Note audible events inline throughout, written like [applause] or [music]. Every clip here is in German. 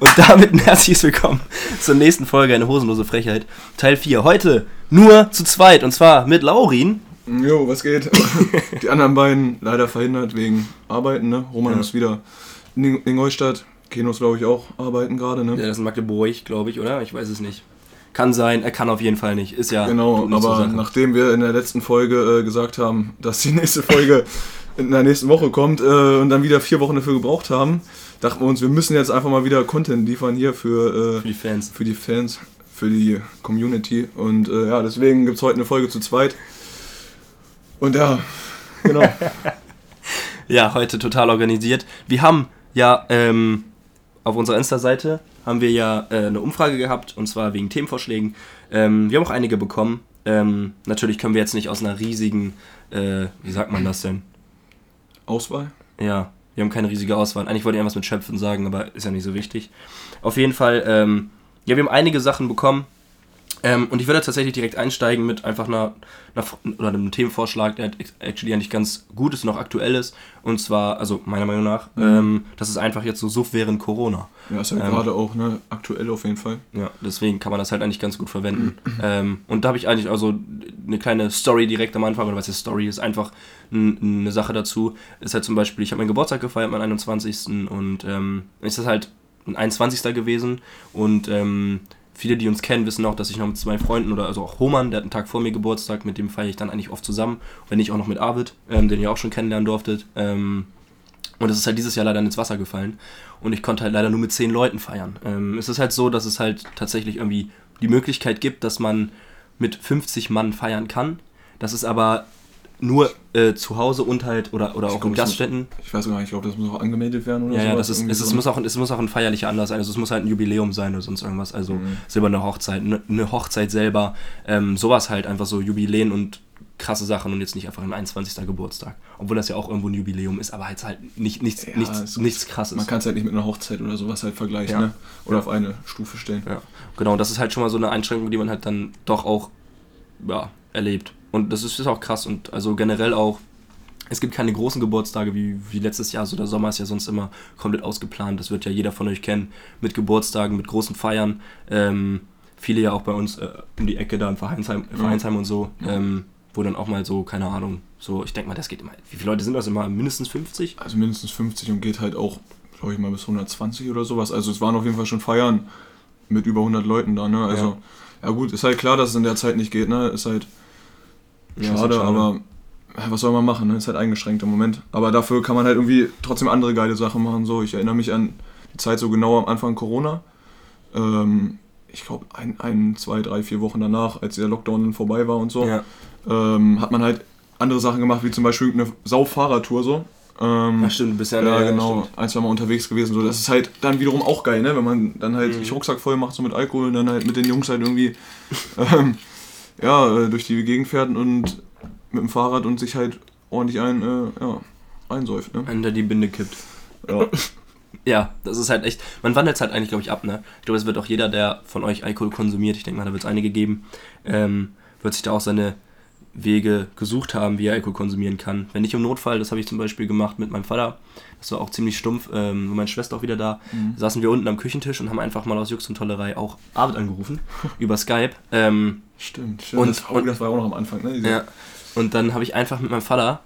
Und damit ein herzliches Willkommen zur nächsten Folge Eine hosenlose Frechheit, Teil 4. Heute nur zu zweit und zwar mit Laurin. Jo, was geht? Die anderen beiden leider verhindert wegen Arbeiten, ne? Roman Ja. ist wieder in Ingolstadt. Kenos, glaube ich, auch arbeiten gerade, ne? Ja, das ist Magdeburg, glaube ich, oder? Ich weiß es nicht. Kann sein, er kann auf jeden Fall nicht. Ist ja. Genau, aber nachdem wir in der letzten Folge äh, gesagt haben, dass die [laughs] nächste Folge in der nächsten Woche kommt äh, und dann wieder vier Wochen dafür gebraucht haben, dachten wir uns, wir müssen jetzt einfach mal wieder Content liefern hier für, äh, Für die Fans. für die Fans, für die Community. Und äh, ja, deswegen gibt es heute eine Folge zu zweit. Und ja, genau. [laughs] Ja, heute total organisiert. Wir haben ja ähm, auf unserer Insta-Seite haben wir ja äh, eine Umfrage gehabt und zwar wegen Themenvorschlägen. Ähm, wir haben auch einige bekommen. Ähm, natürlich können wir jetzt nicht aus einer riesigen, äh, wie sagt man das denn? Auswahl? Ja, wir haben keine riesige Auswahl. Eigentlich wollte ich irgendwas mit Schöpfen sagen, aber ist ja nicht so wichtig. Auf jeden Fall, ähm, ja, wir haben einige Sachen bekommen. Ähm, und ich würde tatsächlich direkt einsteigen mit einfach einer, einer oder einem Themenvorschlag, der actually eigentlich ganz gut ist und auch aktuell ist. Und zwar, also meiner Meinung nach, ähm, das ist einfach jetzt so Suff während Corona. Ja, ist halt Ähm. gerade auch, ne? Aktuell auf jeden Fall. Ja, deswegen kann man das halt eigentlich ganz gut verwenden. ähm, und da habe ich eigentlich also eine kleine Story direkt am Anfang, oder was ist Story, ist einfach eine Sache dazu. Ist halt zum Beispiel, ich habe meinen Geburtstag gefeiert, meinen 21. Und ähm, ist das halt ein 21. gewesen. Und ähm, viele, die uns kennen, wissen auch, dass ich noch mit zwei Freunden oder also auch Homan, der hat einen Tag vor mir Geburtstag, mit dem feiere ich dann eigentlich oft zusammen. Wenn nicht auch noch mit Arvid, ähm, den ihr auch schon kennenlernen durftet. Ähm, und es ist halt dieses Jahr leider ins Wasser gefallen. Und ich konnte halt leider nur mit zehn Leuten feiern. Ähm, es ist halt so, dass es halt tatsächlich irgendwie die Möglichkeit gibt, dass man mit 50 Mann feiern kann. Das ist aber nur äh, zu Hause und halt, oder, oder auch glaub, in Gaststätten. Ich weiß gar nicht, ich glaube, das muss auch angemeldet werden oder Ja, ja, sowas. das ist, es, so, es, ne? muss auch, es muss auch ein feierlicher Anlass sein. Also es muss halt ein Jubiläum sein oder sonst irgendwas. Also Mhm. silberne Hochzeit, ne- eine Hochzeit selber. Ähm, sowas halt einfach so Jubiläen und krasse Sachen und jetzt nicht einfach ein 21. Geburtstag. Obwohl das ja auch irgendwo ein Jubiläum ist, aber jetzt halt nicht, nichts, Ja, nichts, nichts krasses. Man kann es halt nicht mit einer Hochzeit oder sowas halt vergleichen, Ja. ne? Oder Ja. auf eine Stufe stellen. Ja, genau. Das ist halt schon mal so eine Einschränkung, die man halt dann doch auch ja, erlebt. Und das ist, ist auch krass. Und also generell auch, es gibt keine großen Geburtstage wie, wie letztes Jahr. So der Sommer ist ja sonst immer komplett ausgeplant. Das wird ja jeder von euch kennen. Mit Geburtstagen, mit großen Feiern. Ähm, viele ja auch bei uns äh, um die Ecke da im Vereinsheim, Vereinsheim und so. Ähm, wo dann auch mal so, keine Ahnung, so, ich denke mal, das geht immer. Wie viele Leute sind das immer? Mindestens 50? Also mindestens 50 und geht halt auch, glaube ich mal, bis 120 oder sowas. Also es waren auf jeden Fall schon Feiern mit über 100 Leuten da, ne? Also, ja, gut, ist halt klar, dass es in der Zeit nicht geht, ne? Ist halt Ja, schade, halt schade. aber ja, was soll man machen, ne? Ist halt eingeschränkt im Moment. Aber dafür kann man halt irgendwie trotzdem andere geile Sachen machen, so. Ich erinnere mich an die Zeit so genau am Anfang Corona. Ähm, ich glaube, ein, ein, zwei, drei, vier Wochen danach, als der Lockdown vorbei war und so, Ja. ähm, hat man halt andere Sachen gemacht, wie zum Beispiel eine Sau-Fahrradtour so. Ähm, Ach, stimmt, bist ja, ja, ja, genau. stimmt. Ein, zwei Mal unterwegs gewesen. So, das ist halt dann wiederum auch geil, ne? Wenn man dann halt Mhm. sich Rucksack voll macht, so mit Alkohol und dann halt mit den Jungs halt irgendwie [laughs] ähm, ja, äh, durch die Gegend fährt und mit dem Fahrrad und sich halt ordentlich ein, äh, ja, einsäuft, ne? Hinter die Binde kippt. Ja. [laughs] Ja, das ist halt echt. Man wandelt es halt eigentlich, glaube ich, ab, ne? Ich glaube, es wird auch jeder, der von euch Alkohol konsumiert, ich denke mal, da wird es einige geben, ähm, wird sich da auch seine Wege gesucht haben, wie er Alkohol konsumieren kann. Wenn nicht im Notfall, das habe ich zum Beispiel gemacht mit meinem Vater. Das war auch ziemlich stumpf. Ähm, meine Schwester auch wieder da. Mhm. Saßen wir unten am Küchentisch und haben einfach mal aus Jux und Tollerei auch Arbeit angerufen [laughs] über Skype. Ähm, Stimmt, stimmt. Und- das, oh, das war auch noch am Anfang, ne? Diese- ja. Und dann habe ich einfach mit meinem Vater,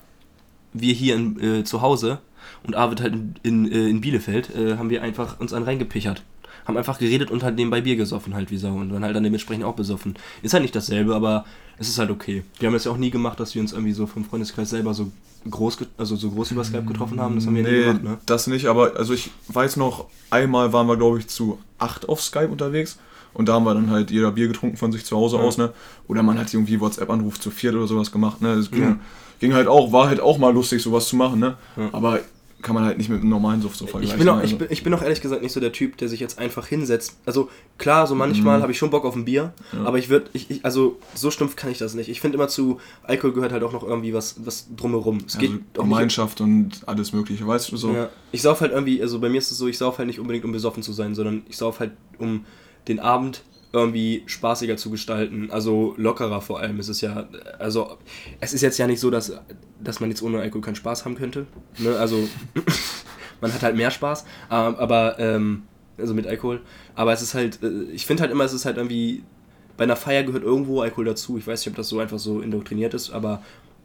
wir hier in, äh, zu Hause und Arvid halt in, in, äh, in Bielefeld, äh, haben wir einfach uns einen reingepichert. Haben einfach geredet und halt nebenbei Bier gesoffen halt wie Sau und dann halt dann dementsprechend auch besoffen. Ist halt nicht dasselbe, aber es ist halt okay. Wir haben das ja auch nie gemacht, dass wir uns irgendwie so vom Freundeskreis selber so groß, also so groß über Skype getroffen haben. Das haben wir nie Nee, gemacht, ne? das nicht, aber also ich weiß noch, einmal waren wir, glaube ich, zu acht auf Skype unterwegs und da haben wir dann halt jeder Bier getrunken von sich zu Hause Ja. aus, ne? Oder man hat irgendwie WhatsApp-Anruf zu viert oder sowas gemacht, ne? Das ging, Ja. ging halt auch, war halt auch mal lustig, sowas zu machen, ne? Ja. Aber kann man halt nicht mit einem normalen Suft so Ich vergleichen. bin, auch, ne? ich, bin, ich bin auch ehrlich gesagt nicht so der Typ, der sich jetzt einfach hinsetzt. Also klar, so manchmal Mhm. habe ich schon Bock auf ein Bier, Ja. aber ich würde, ich, ich, also so stumpf kann ich das nicht. Ich finde immer zu Alkohol gehört halt auch noch irgendwie was, was drumherum. Es geht also nicht. Gemeinschaft und alles mögliche, weißt du so? Ja, ich sauf halt irgendwie, also bei mir ist es so, ich sauf halt nicht unbedingt, um besoffen zu sein, sondern ich sauf halt, um den Abend irgendwie spaßiger zu gestalten, also lockerer vor allem. Es ist ja, also es ist jetzt ja nicht so, dass, dass man jetzt ohne Alkohol keinen Spaß haben könnte. Ne? Also [laughs] man hat halt mehr Spaß, ähm, aber ähm, also mit Alkohol. Aber es ist halt, äh, ich finde halt immer, es ist halt irgendwie, bei einer Feier gehört irgendwo Alkohol dazu. Ich weiß nicht, ob das so einfach so indoktriniert ist, aber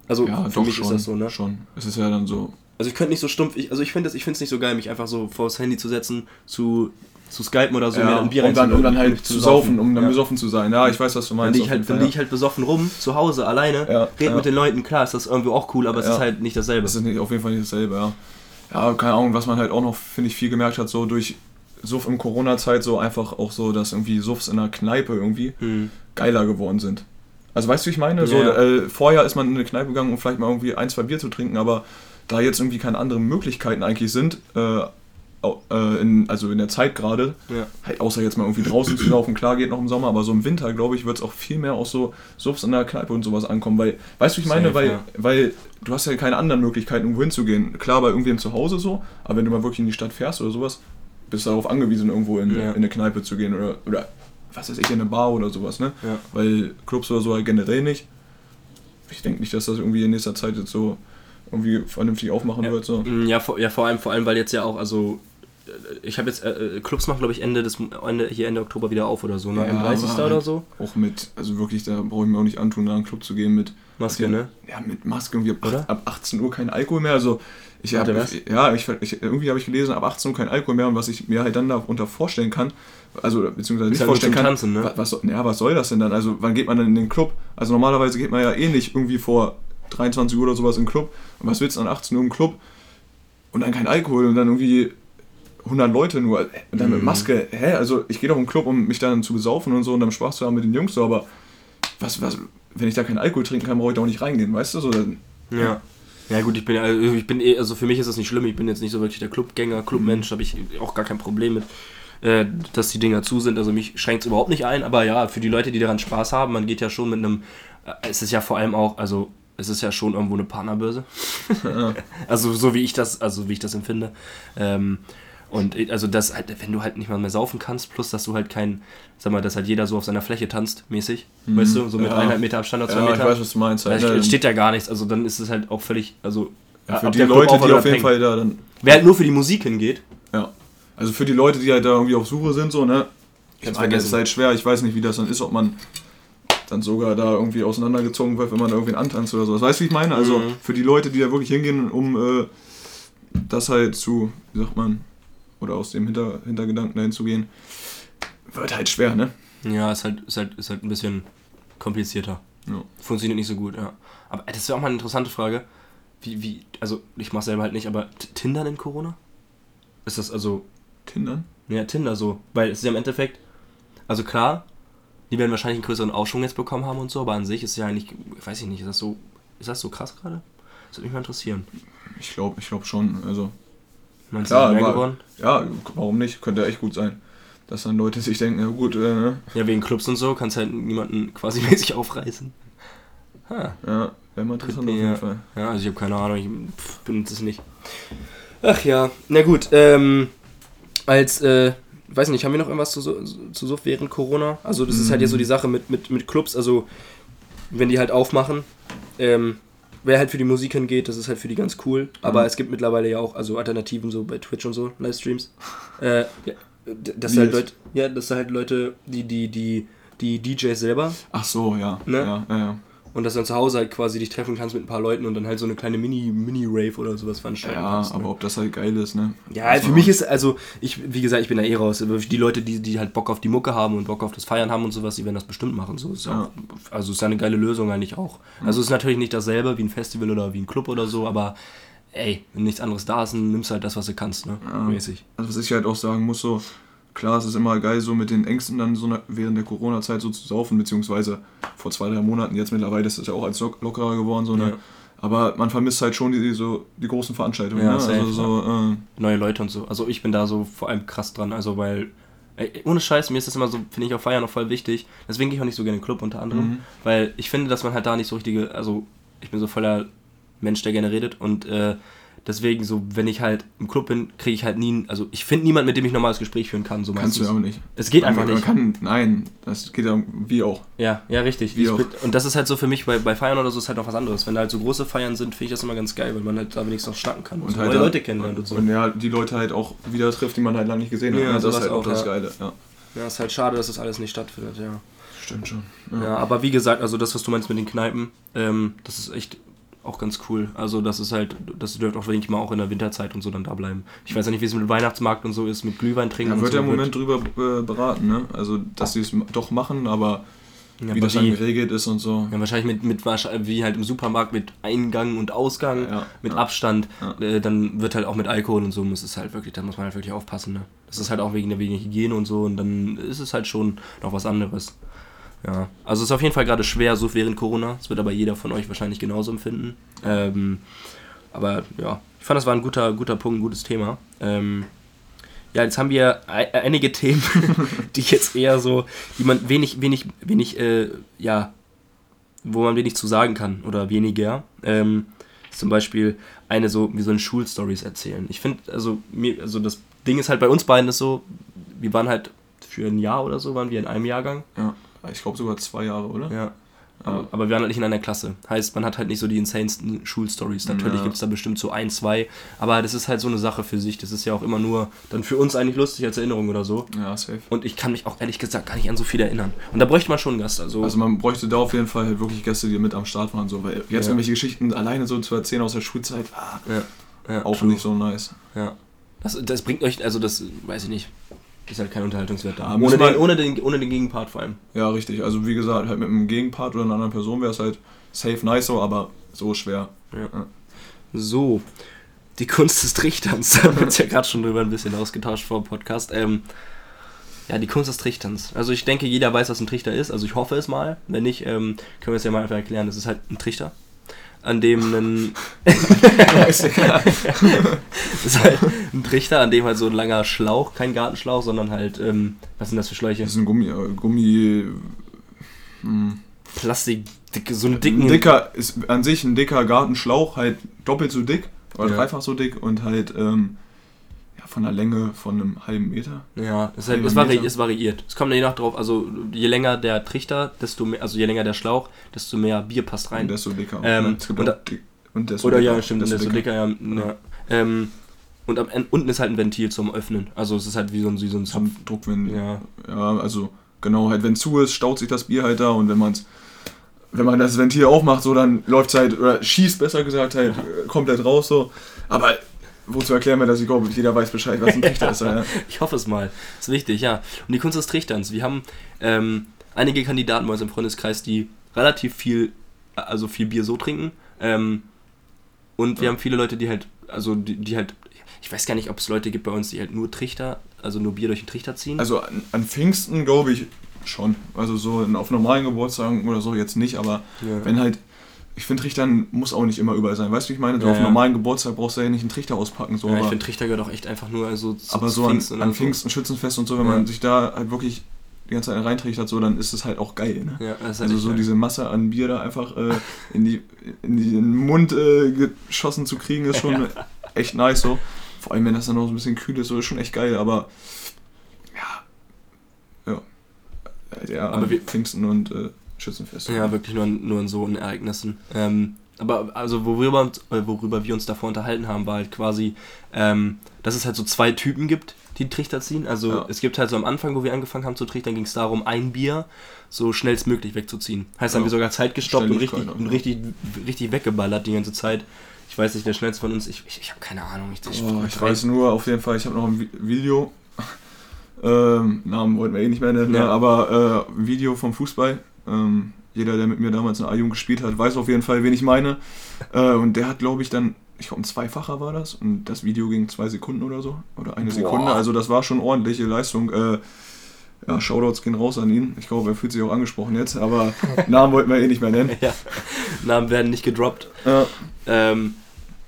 also Ja, für mich schon, ist das so, ne? Schon. Es ist ja dann so. Also ich könnte nicht so stumpf, ich, also ich finde es nicht so geil, mich einfach so vors Handy zu setzen, zu, zu skypen oder so, mir ja, ein Bier um, dann, um dann halt zu saufen, um dann ja. besoffen zu sein. Ja, ich weiß, was du Dann meinst. liege ich, halt, dann lieg ich halt besoffen rum, zu Hause, alleine, Ja, red mit den Leuten, klar ist das irgendwie auch cool, aber es ist halt nicht dasselbe. Das ist nicht, auf jeden Fall nicht dasselbe, ja. Ja, keine Ahnung, was man halt auch noch, finde ich, viel gemerkt hat, so durch Suff in Corona-Zeit, so einfach auch so, dass irgendwie Suffs in der Kneipe irgendwie Hm. geiler geworden sind. Also weißt du, wie ich meine? So, äh, vorher ist man in eine Kneipe gegangen, um vielleicht mal irgendwie ein, zwei Bier zu trinken, aber da jetzt irgendwie keine anderen Möglichkeiten eigentlich sind, äh, äh, in, also in der Zeit gerade, Ja. halt außer jetzt mal irgendwie draußen zu laufen, klar geht noch im Sommer, aber so im Winter, glaube ich, wird es auch viel mehr aus so Subs in der Kneipe und sowas ankommen, weil, weißt du, ich meine? Safe, weil, ja. weil du hast ja keine anderen Möglichkeiten, irgendwo hinzugehen. Klar, bei irgendwem zu Hause so, aber wenn du mal wirklich in die Stadt fährst oder sowas, bist du darauf angewiesen, irgendwo in, Ja. in eine Kneipe zu gehen oder, oder was weiß ich, in eine Bar oder sowas, ne? Ja. Weil Clubs oder so halt generell nicht. Ich denke nicht, dass das irgendwie in nächster Zeit jetzt so irgendwie vernünftig aufmachen Ja. wird. So. Ja, vor, ja, vor allem, vor allem, weil jetzt ja auch, also ich habe jetzt, äh, äh, Clubs machen glaube ich Ende des Ende, hier Ende Oktober wieder auf oder so, ne? Ja, Am 30. aber oder halt so. Auch mit, also wirklich, da brauche ich mir auch nicht antun, da in einen Club zu gehen mit Maske, ne? Ja, mit Maske irgendwie ab, Oder? ab 18 Uhr kein Alkohol mehr. Also ich habe was? ja, ich, ich, irgendwie habe ich gelesen, ab 18 Uhr kein Alkohol mehr und was ich mir halt dann darunter vorstellen kann, also beziehungsweise nicht halt nur vorstellen kann, Tanzen, ne? wa- was, soll- ja, was soll das denn dann? Also wann geht man dann in den Club? Also normalerweise geht man ja eh nicht irgendwie vor 23 Uhr oder sowas in den Club. Und was willst du dann 18 Uhr im Club? Und dann kein Alkohol und dann irgendwie 100 Leute nur. Und dann mit Mhm. Maske. Hä? Also ich gehe doch im Club, um mich dann zu besaufen und so und dann Spaß zu haben mit den Jungs so, aber was, was, wenn ich da keinen Alkohol trinken kann, brauche ich da auch nicht reingehen, weißt du? So, dann, Ja. Ja gut, ich bin ja, also ich bin eh, also für mich ist das nicht schlimm, ich bin jetzt nicht so wirklich der Clubgänger, Clubmensch, habe ich auch gar kein Problem mit, äh, dass die Dinger zu sind, also mich schränkt es überhaupt nicht ein, aber ja, für die Leute, die daran Spaß haben, man geht ja schon mit einem, äh, es ist ja vor allem auch, also es ist ja schon irgendwo eine Partnerbörse, [laughs] also so wie ich das, also wie ich das empfinde, ähm, und ich- also das halt, wenn du halt nicht mal mehr saufen kannst, plus dass du halt kein, sag mal, dass halt jeder so auf seiner Fläche tanzt, mäßig, weißt du, so mit Ja. eineinhalb Meter Abstand oder zwei ja, ich Meter. weiß, was du meinst. Da Halt, ne? entsteht ja gar nichts, also dann ist es halt auch völlig, also ja, für die Leute, auf die auf jeden. Fall da dann, Wer halt nur für die Musik hingeht, ja. Also für die Leute, die halt da irgendwie auf Suche sind, so, ne? Ich meine, das vergessen. ist halt schwer, ich weiß nicht, wie das dann ist, ob man dann sogar da irgendwie auseinandergezogen wird, wenn man da irgendwen antanzt oder sowas. Weißt du, wie ich meine? Also Mhm. für die Leute, die da wirklich hingehen, um äh, das halt zu, wie sagt man, oder aus dem Hinter Hintergedanken dahin zu gehen, wird halt schwer, ne? ja, ist halt, ist halt, ist halt ein bisschen komplizierter. Ja. Funktioniert nicht so gut, ja. Aber das wäre auch mal eine interessante Frage. Wie, wie, also ich mach's selber halt nicht, aber T- Tinder in Corona? Ist das also, Tindern? ja, Tinder so, weil es ist ja im Endeffekt, also klar, die werden wahrscheinlich einen größeren Aufschwung jetzt bekommen haben und so, aber an sich ist ja eigentlich, weiß ich nicht, ist das so, ist das so krass gerade? Das würde mich mal interessieren. Ich glaube, ich glaube schon. Also Meinst Klar, du, mehr aber- geworden? Ja, warum nicht? Könnte echt gut sein. Dass dann Leute sich denken, ja gut, äh, ne? Ja, wegen Clubs und so kannst halt niemanden quasi [laughs] mäßig aufreißen. Ha. ja, wäre mal interessant auf Ja. jeden Fall. Ja, also ich habe keine Ahnung, ich pff, benutze es nicht. Ach ja, na gut, ähm, als, äh, weiß nicht, haben wir noch irgendwas zu, zu Suff während Corona? Also das ist halt jetzt so die Sache mit, mit, mit Clubs, also wenn die halt aufmachen, ähm, wer halt für die Musik hingeht, das ist halt für die ganz cool. Aber Mhm. es gibt mittlerweile ja auch also Alternativen so bei Twitch und so, Livestreams. [laughs] Äh, ja, dass halt? Leute, ja, dass halt Leute, die, die, die, die DJs selber Ach so, ja. Ne? Ja, ja, ja. Und dass du dann zu Hause halt quasi dich treffen kannst mit ein paar Leuten und dann halt so eine kleine Mini, Mini-Rave oder sowas veranstalten Ja, kannst. aber ne? ob das halt geil ist, ne? Ja, Weiß für mich ist, also, ich, wie gesagt, ich bin da eh raus. Aber die Leute, die, die halt Bock auf die Mucke haben und Bock auf das Feiern haben und sowas, die werden das bestimmt machen. So ist Ja. auch, also ist ja eine geile Lösung eigentlich auch. Also ist natürlich nicht dasselbe wie ein Festival oder wie ein Club oder so, aber ey, wenn nichts anderes da ist, dann nimmst du halt das, was du kannst, ne? Ja. Mäßig. Also was ich halt auch sagen muss, so, klar, es ist immer geil, so mit den Ängsten dann so während der Corona-Zeit so zu saufen, beziehungsweise vor zwei, drei Monaten, jetzt mittlerweile ist das ja auch als lock- lockerer geworden, so, ne? Ja. Aber man vermisst halt schon die, so, die großen Veranstaltungen, Ja, ne? Also so, äh, Neue Leute und so. Also ich bin da so vor allem krass dran, also weil. Ohne Scheiß, mir ist das immer so, finde ich auf Feiern noch voll wichtig. Deswegen gehe ich auch nicht so gerne in den Club unter anderem. Mhm. Weil ich finde, dass man halt da nicht so richtige, also ich bin so voller Mensch, der gerne redet und äh, Deswegen, so, wenn ich halt im Club bin, kriege ich halt nie, also ich finde niemanden, mit dem ich normales Gespräch führen kann. So Kannst du ja auch nicht. Es geht man, einfach man nicht. Kann, nein, das geht ja wie auch. Ja, ja, richtig. Wie Ich auch. bin, und das ist halt so für mich bei, bei Feiern oder so ist halt noch was anderes. Wenn da halt so große Feiern sind, finde ich das immer ganz geil, weil man halt da wenigstens noch schnacken kann und, Und halt neue da- Leute kennenlernt und so. Und ja, die Leute halt auch wieder trifft, die man halt lange nicht gesehen hat. Ja, das ist halt auch das ja. Geile. Ja, Ja, ist halt schade, dass das alles nicht stattfindet, ja. stimmt schon. Ja, aber wie gesagt, also das, was du meinst mit den Kneipen, ähm, das ist echt auch ganz cool. Also das ist halt, das dürfte auch wirklich mal auch in der Winterzeit und so dann da bleiben. Ich weiß ja nicht, wie es mit Weihnachtsmarkt und so ist, mit Glühwein trinken Da und wird so. ja im Moment drüber äh, beraten, ne? Also, dass sie es doch machen, aber ja, wie das dann geregelt ist und so. ja, wahrscheinlich mit, mit wie halt im Supermarkt mit Eingang und Ausgang, Ja, mit ja. Abstand. Ja. Äh, dann wird halt auch mit Alkohol und so muss es halt wirklich, da muss man halt wirklich aufpassen. Ne? Das ist halt auch wegen der wegen Hygiene und so und dann ist es halt schon noch was anderes. Ja, also es ist auf jeden Fall gerade schwer, so während Corona. Das wird aber jeder von euch wahrscheinlich genauso empfinden. Ähm, aber ja, ich fand, das war ein guter, guter Punkt, ein gutes Thema. Ähm, ja, jetzt haben wir ei- einige [laughs] Themen, die jetzt eher so, die man wenig, wenig, wenig, äh, ja, wo man wenig zu sagen kann oder weniger. Ähm, zum Beispiel eine so, wie so eine Schulstories erzählen. Ich finde, also, mir, also das Ding ist halt bei uns beiden ist so, wir waren halt für ein Jahr oder so, waren wir in einem Jahrgang. Ja. Ich glaube sogar zwei Jahre, oder? Ja. Aber, aber wir waren halt nicht in einer Klasse. Heißt, man hat halt nicht so die insanesten Schulstories. Natürlich Ja. gibt es da bestimmt so ein, zwei. Aber das ist halt so eine Sache für sich. Das ist ja auch immer nur dann für uns eigentlich lustig als Erinnerung oder so. Ja, safe. Und ich kann mich auch ehrlich gesagt gar nicht an so viel erinnern. Und da bräuchte man schon einen Gast. Also, Also man bräuchte da auf jeden Fall halt wirklich Gäste, die mit am Start waren, so, weil jetzt Ja. irgendwelche Geschichten alleine so zu erzählen aus der Schulzeit, ah, ja, ja, auch true. nicht so nice. Ja. Das, das bringt euch, also das weiß ich nicht. Ist halt kein Unterhaltungswert da. Ja, ohne, den, ohne, den, ohne den Gegenpart vor allem. Ja, richtig. Also wie gesagt, halt mit einem Gegenpart oder einer anderen Person wäre es halt safe nice so, aber so schwer. So, die Kunst des Trichterns. [laughs] Da haben wir uns ja gerade schon drüber ein bisschen ausgetauscht vor dem Podcast. Ähm, ja, die Kunst des Trichterns. Also ich denke, jeder weiß, was ein Trichter ist. Also ich hoffe es mal. Wenn nicht, ähm, können wir es ja mal einfach erklären. Das ist halt ein Trichter, an dem ein... [laughs] das ist halt ein Trichter, an dem halt so ein langer Schlauch, kein Gartenschlauch, sondern halt, ähm, was sind das für Schläuche? Das ist ein Gummi, äh, Gummi. Hm. Plastik, dicke, so einen dicken... Ein dicker, ist an sich ein dicker Gartenschlauch, halt doppelt so dick oder Ja. dreifach so dick und halt ähm, von der Länge von einem halben Meter. Ja, es, ist halt, es, vari Meter. es variiert. Es kommt je nach drauf, also je länger der Trichter, desto mehr, also je länger der Schlauch, desto mehr Bier passt rein. Und desto dicker. Ähm, Ja, es gibt und da- und desto Oder dicker, ja, stimmt, desto, dicker, ja. ja. Ähm, und am Ende, unten ist halt ein Ventil zum Öffnen. Also es ist halt wie so ein, wie so ein Zapf. Druckwind. Ja. Ja, also genau, halt wenn zu ist, staut sich das Bier halt da und wenn man's wenn man das Ventil aufmacht, so dann läuft halt, oder schießt besser gesagt halt äh, komplett raus so. Aber wozu erklären wir das? Ich glaube, jeder weiß Bescheid, was ein [laughs] Trichter ist. Ja. Ich hoffe es mal. Ist wichtig, ja. Und die Kunst des Trichterns. Wir haben ähm, einige Kandidaten bei uns im Freundeskreis, die relativ viel, also viel Bier so trinken. Ähm, und wir Ja. haben viele Leute, die halt, also die, die halt, ich weiß gar nicht, ob es Leute gibt bei uns, die halt nur Trichter, also nur Bier durch den Trichter ziehen. Also an, an Pfingsten glaube ich schon. Also so auf normalen Geburtstagen oder so jetzt nicht, aber ja. wenn halt, ich finde Trichtern muss auch nicht immer überall sein. Weißt du, wie ich meine? So Ja, auf ja. normalen Geburtstag brauchst du ja nicht einen Trichter auspacken. So, ja, ich aber finde Trichter gehört auch echt einfach nur also zu aber so an, Pfingsten an und so. Pfingsten, Schützenfest und so, wenn Ja. man sich da halt wirklich die ganze Zeit reintrichtert, so, dann ist es halt auch geil. Ne? Ja, das ist halt Also so geil. diese Masse an Bier da einfach äh, in, die, in den Mund äh, geschossen zu kriegen, ist schon echt nice so. Vor allem, wenn das dann noch so ein bisschen kühl ist, so ist schon echt geil, aber ja. Ja. Eher Aber Pfingsten und äh, Schützenfest. Ja, wirklich nur, in- nur in so Ereignissen. Ähm, aber also worüber, äh, worüber wir uns davor unterhalten haben, war halt quasi, ähm, dass es halt so zwei Typen gibt, die Trichter ziehen. Also Ja. es gibt halt so am Anfang, wo wir angefangen haben zu trichtern, ging es darum, ein Bier so schnellstmöglich wegzuziehen. Heißt, haben Ja. wir sogar Zeit gestoppt und richtig, und richtig, richtig weggeballert die ganze Zeit. Ich weiß nicht, der schnellste von uns, ich, ich, ich habe keine Ahnung. Ich, ich, Oh, ich weiß nur auf jeden Fall, ich habe noch ein Vi- Video. [laughs] Ähm, Namen wollten wir eh nicht mehr nennen, Ja. ne, aber äh, ein Video vom Fußball. Ähm, jeder, der mit mir damals in A-Jugend gespielt hat, weiß auf jeden Fall, wen ich meine. Äh, und der hat, glaube ich, dann, ich glaube, ein Zweifacher war das. Und das Video ging zwei Sekunden oder so. Oder eine Boah. Sekunde. Also, das war schon ordentliche Leistung. Äh, ja, Shoutouts gehen raus an ihn. Ich glaube, er fühlt sich auch angesprochen jetzt. Aber [laughs] Namen wollten wir eh nicht mehr nennen. ja, Namen werden nicht gedroppt. Ja. Ähm,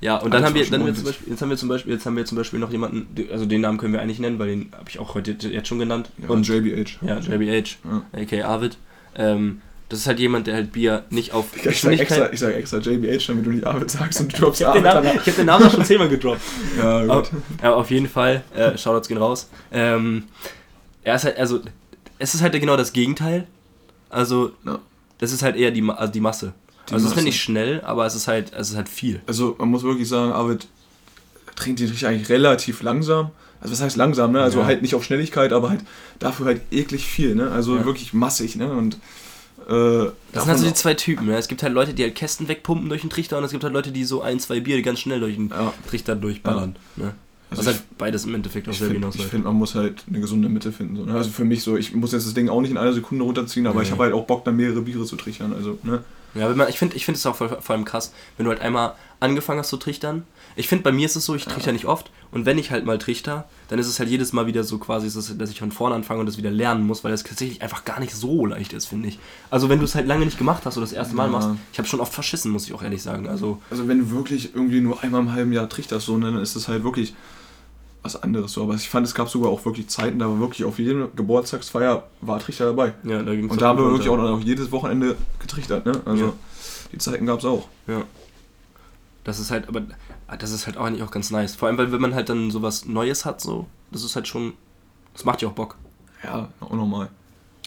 ja, und dann haben wir, dann wir zum. Beispiel, jetzt haben wir zum Beispiel, jetzt haben wir zum Beispiel noch jemanden, also den Namen können wir eigentlich nennen, weil den habe ich auch heute jetzt schon genannt. Ja, und JBH. ja, JBH, Ja. aka Arvid. Ähm, Das ist halt jemand, der halt Bier nicht auf Ich sag extra, ich sag extra JBH, damit du nicht Arvid sagst und du droppst Ich habe den, Arvid Namen- ich hab den Namen auch schon zehnmal gedroppt. [laughs] Ja, gut. aber auf jeden Fall, äh, Shoutouts gehen raus. Ähm, er ist halt, also, es ist halt genau das Gegenteil. Also, Ja. das ist halt eher die, also die Masse. Die also, es ist Masse. nicht schnell, aber es ist halt, es ist halt viel. Also man muss wirklich sagen, Arvid trinkt die Trichter eigentlich relativ langsam. Also was heißt langsam, ne? Also Ja. halt nicht auf Schnelligkeit, aber halt dafür halt eklig viel, ne? Also Ja. wirklich massig, ne? Und äh, Das sind also die auch- zwei Typen. Ne? Es gibt halt Leute, die halt Kästen wegpumpen durch den Trichter und es gibt halt Leute, die so ein, zwei Bier ganz schnell durch den Ja. Trichter durchballern. Ne? Also Was halt beides im Endeffekt auf Ich selber finde, ich hinausläuft. find, man muss halt eine gesunde Mitte finden. So, ne? Also für mich so, ich muss jetzt das Ding auch nicht in einer Sekunde runterziehen, aber Nee. ich habe halt auch Bock, dann mehrere Biere zu trichern. Also, ne? Ja, wenn man, ich finde ich find es auch vor, vor allem krass, wenn du halt einmal angefangen hast zu trichtern. Ich finde, bei mir ist es so, ich trichter nicht oft. Und wenn ich halt mal trichter, dann ist es halt jedes Mal wieder so quasi, dass ich von vorne anfange und das wieder lernen muss, weil das tatsächlich einfach gar nicht so leicht ist, finde ich. Also wenn du es halt lange nicht gemacht hast oder das erste Mal Ja. machst, ich habe schon oft verschissen, muss ich auch ehrlich sagen. Also Also wenn du wirklich irgendwie nur einmal im halben Jahr trichterst, so, ne, dann ist das halt wirklich was anderes. So. Aber ich fand, es gab sogar auch wirklich Zeiten, da war wirklich auf jedem Geburtstagsfeier war Trichter dabei. ja, da ging's Und da haben wir wirklich auch, auch jedes Wochenende getrichtert, ne? Also Ja. die Zeiten gab es auch. Ja. Das ist halt, aber das ist halt auch eigentlich auch ganz nice. Vor allem, weil wenn man halt dann sowas Neues hat, so, das ist halt schon, das macht ja auch Bock. Ja, auch normal.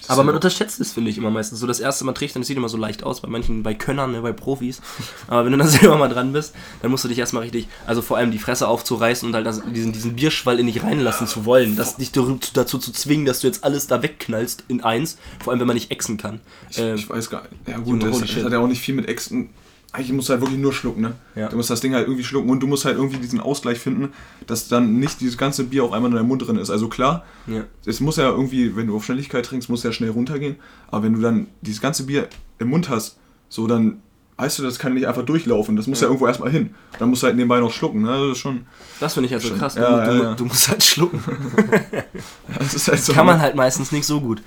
Das Aber man unterschätzt es, finde ich, immer meistens. So das erste Mal trichtern, das sieht immer so leicht aus, bei manchen, bei Könnern, ne, bei Profis. [laughs] Aber wenn du dann [laughs] selber mal dran bist, dann musst du dich erstmal richtig, also vor allem die Fresse aufzureißen und halt das, diesen, diesen Bierschwall in dich reinlassen zu wollen. Das, dich dazu, zu zwingen, dass du jetzt alles da wegknallst in eins. Vor allem, wenn man nicht exen kann. Ich, Ähm, ich weiß gar nicht. Ja gut, das, das hat ja auch nicht viel mit Äxten. Eigentlich musst du halt wirklich nur schlucken, ne? Ja. Du musst das Ding halt irgendwie schlucken und du musst halt irgendwie diesen Ausgleich finden, dass dann nicht dieses ganze Bier auf einmal in deinem Mund drin ist. Also klar, ja. es muss ja irgendwie, wenn du auf Schnelligkeit trinkst, muss ja schnell runtergehen. Aber wenn du dann dieses ganze Bier im Mund hast, so dann, weißt du, das kann nicht einfach durchlaufen. Das muss ja, Ja. irgendwo erstmal hin. Dann musst du halt nebenbei noch schlucken, ne? Das ist schon. Das finde ich halt so Schon. krass. Du, Ja, du, ja. du musst halt schlucken. [laughs] Das ist halt so. Kann man halt meistens nicht so gut.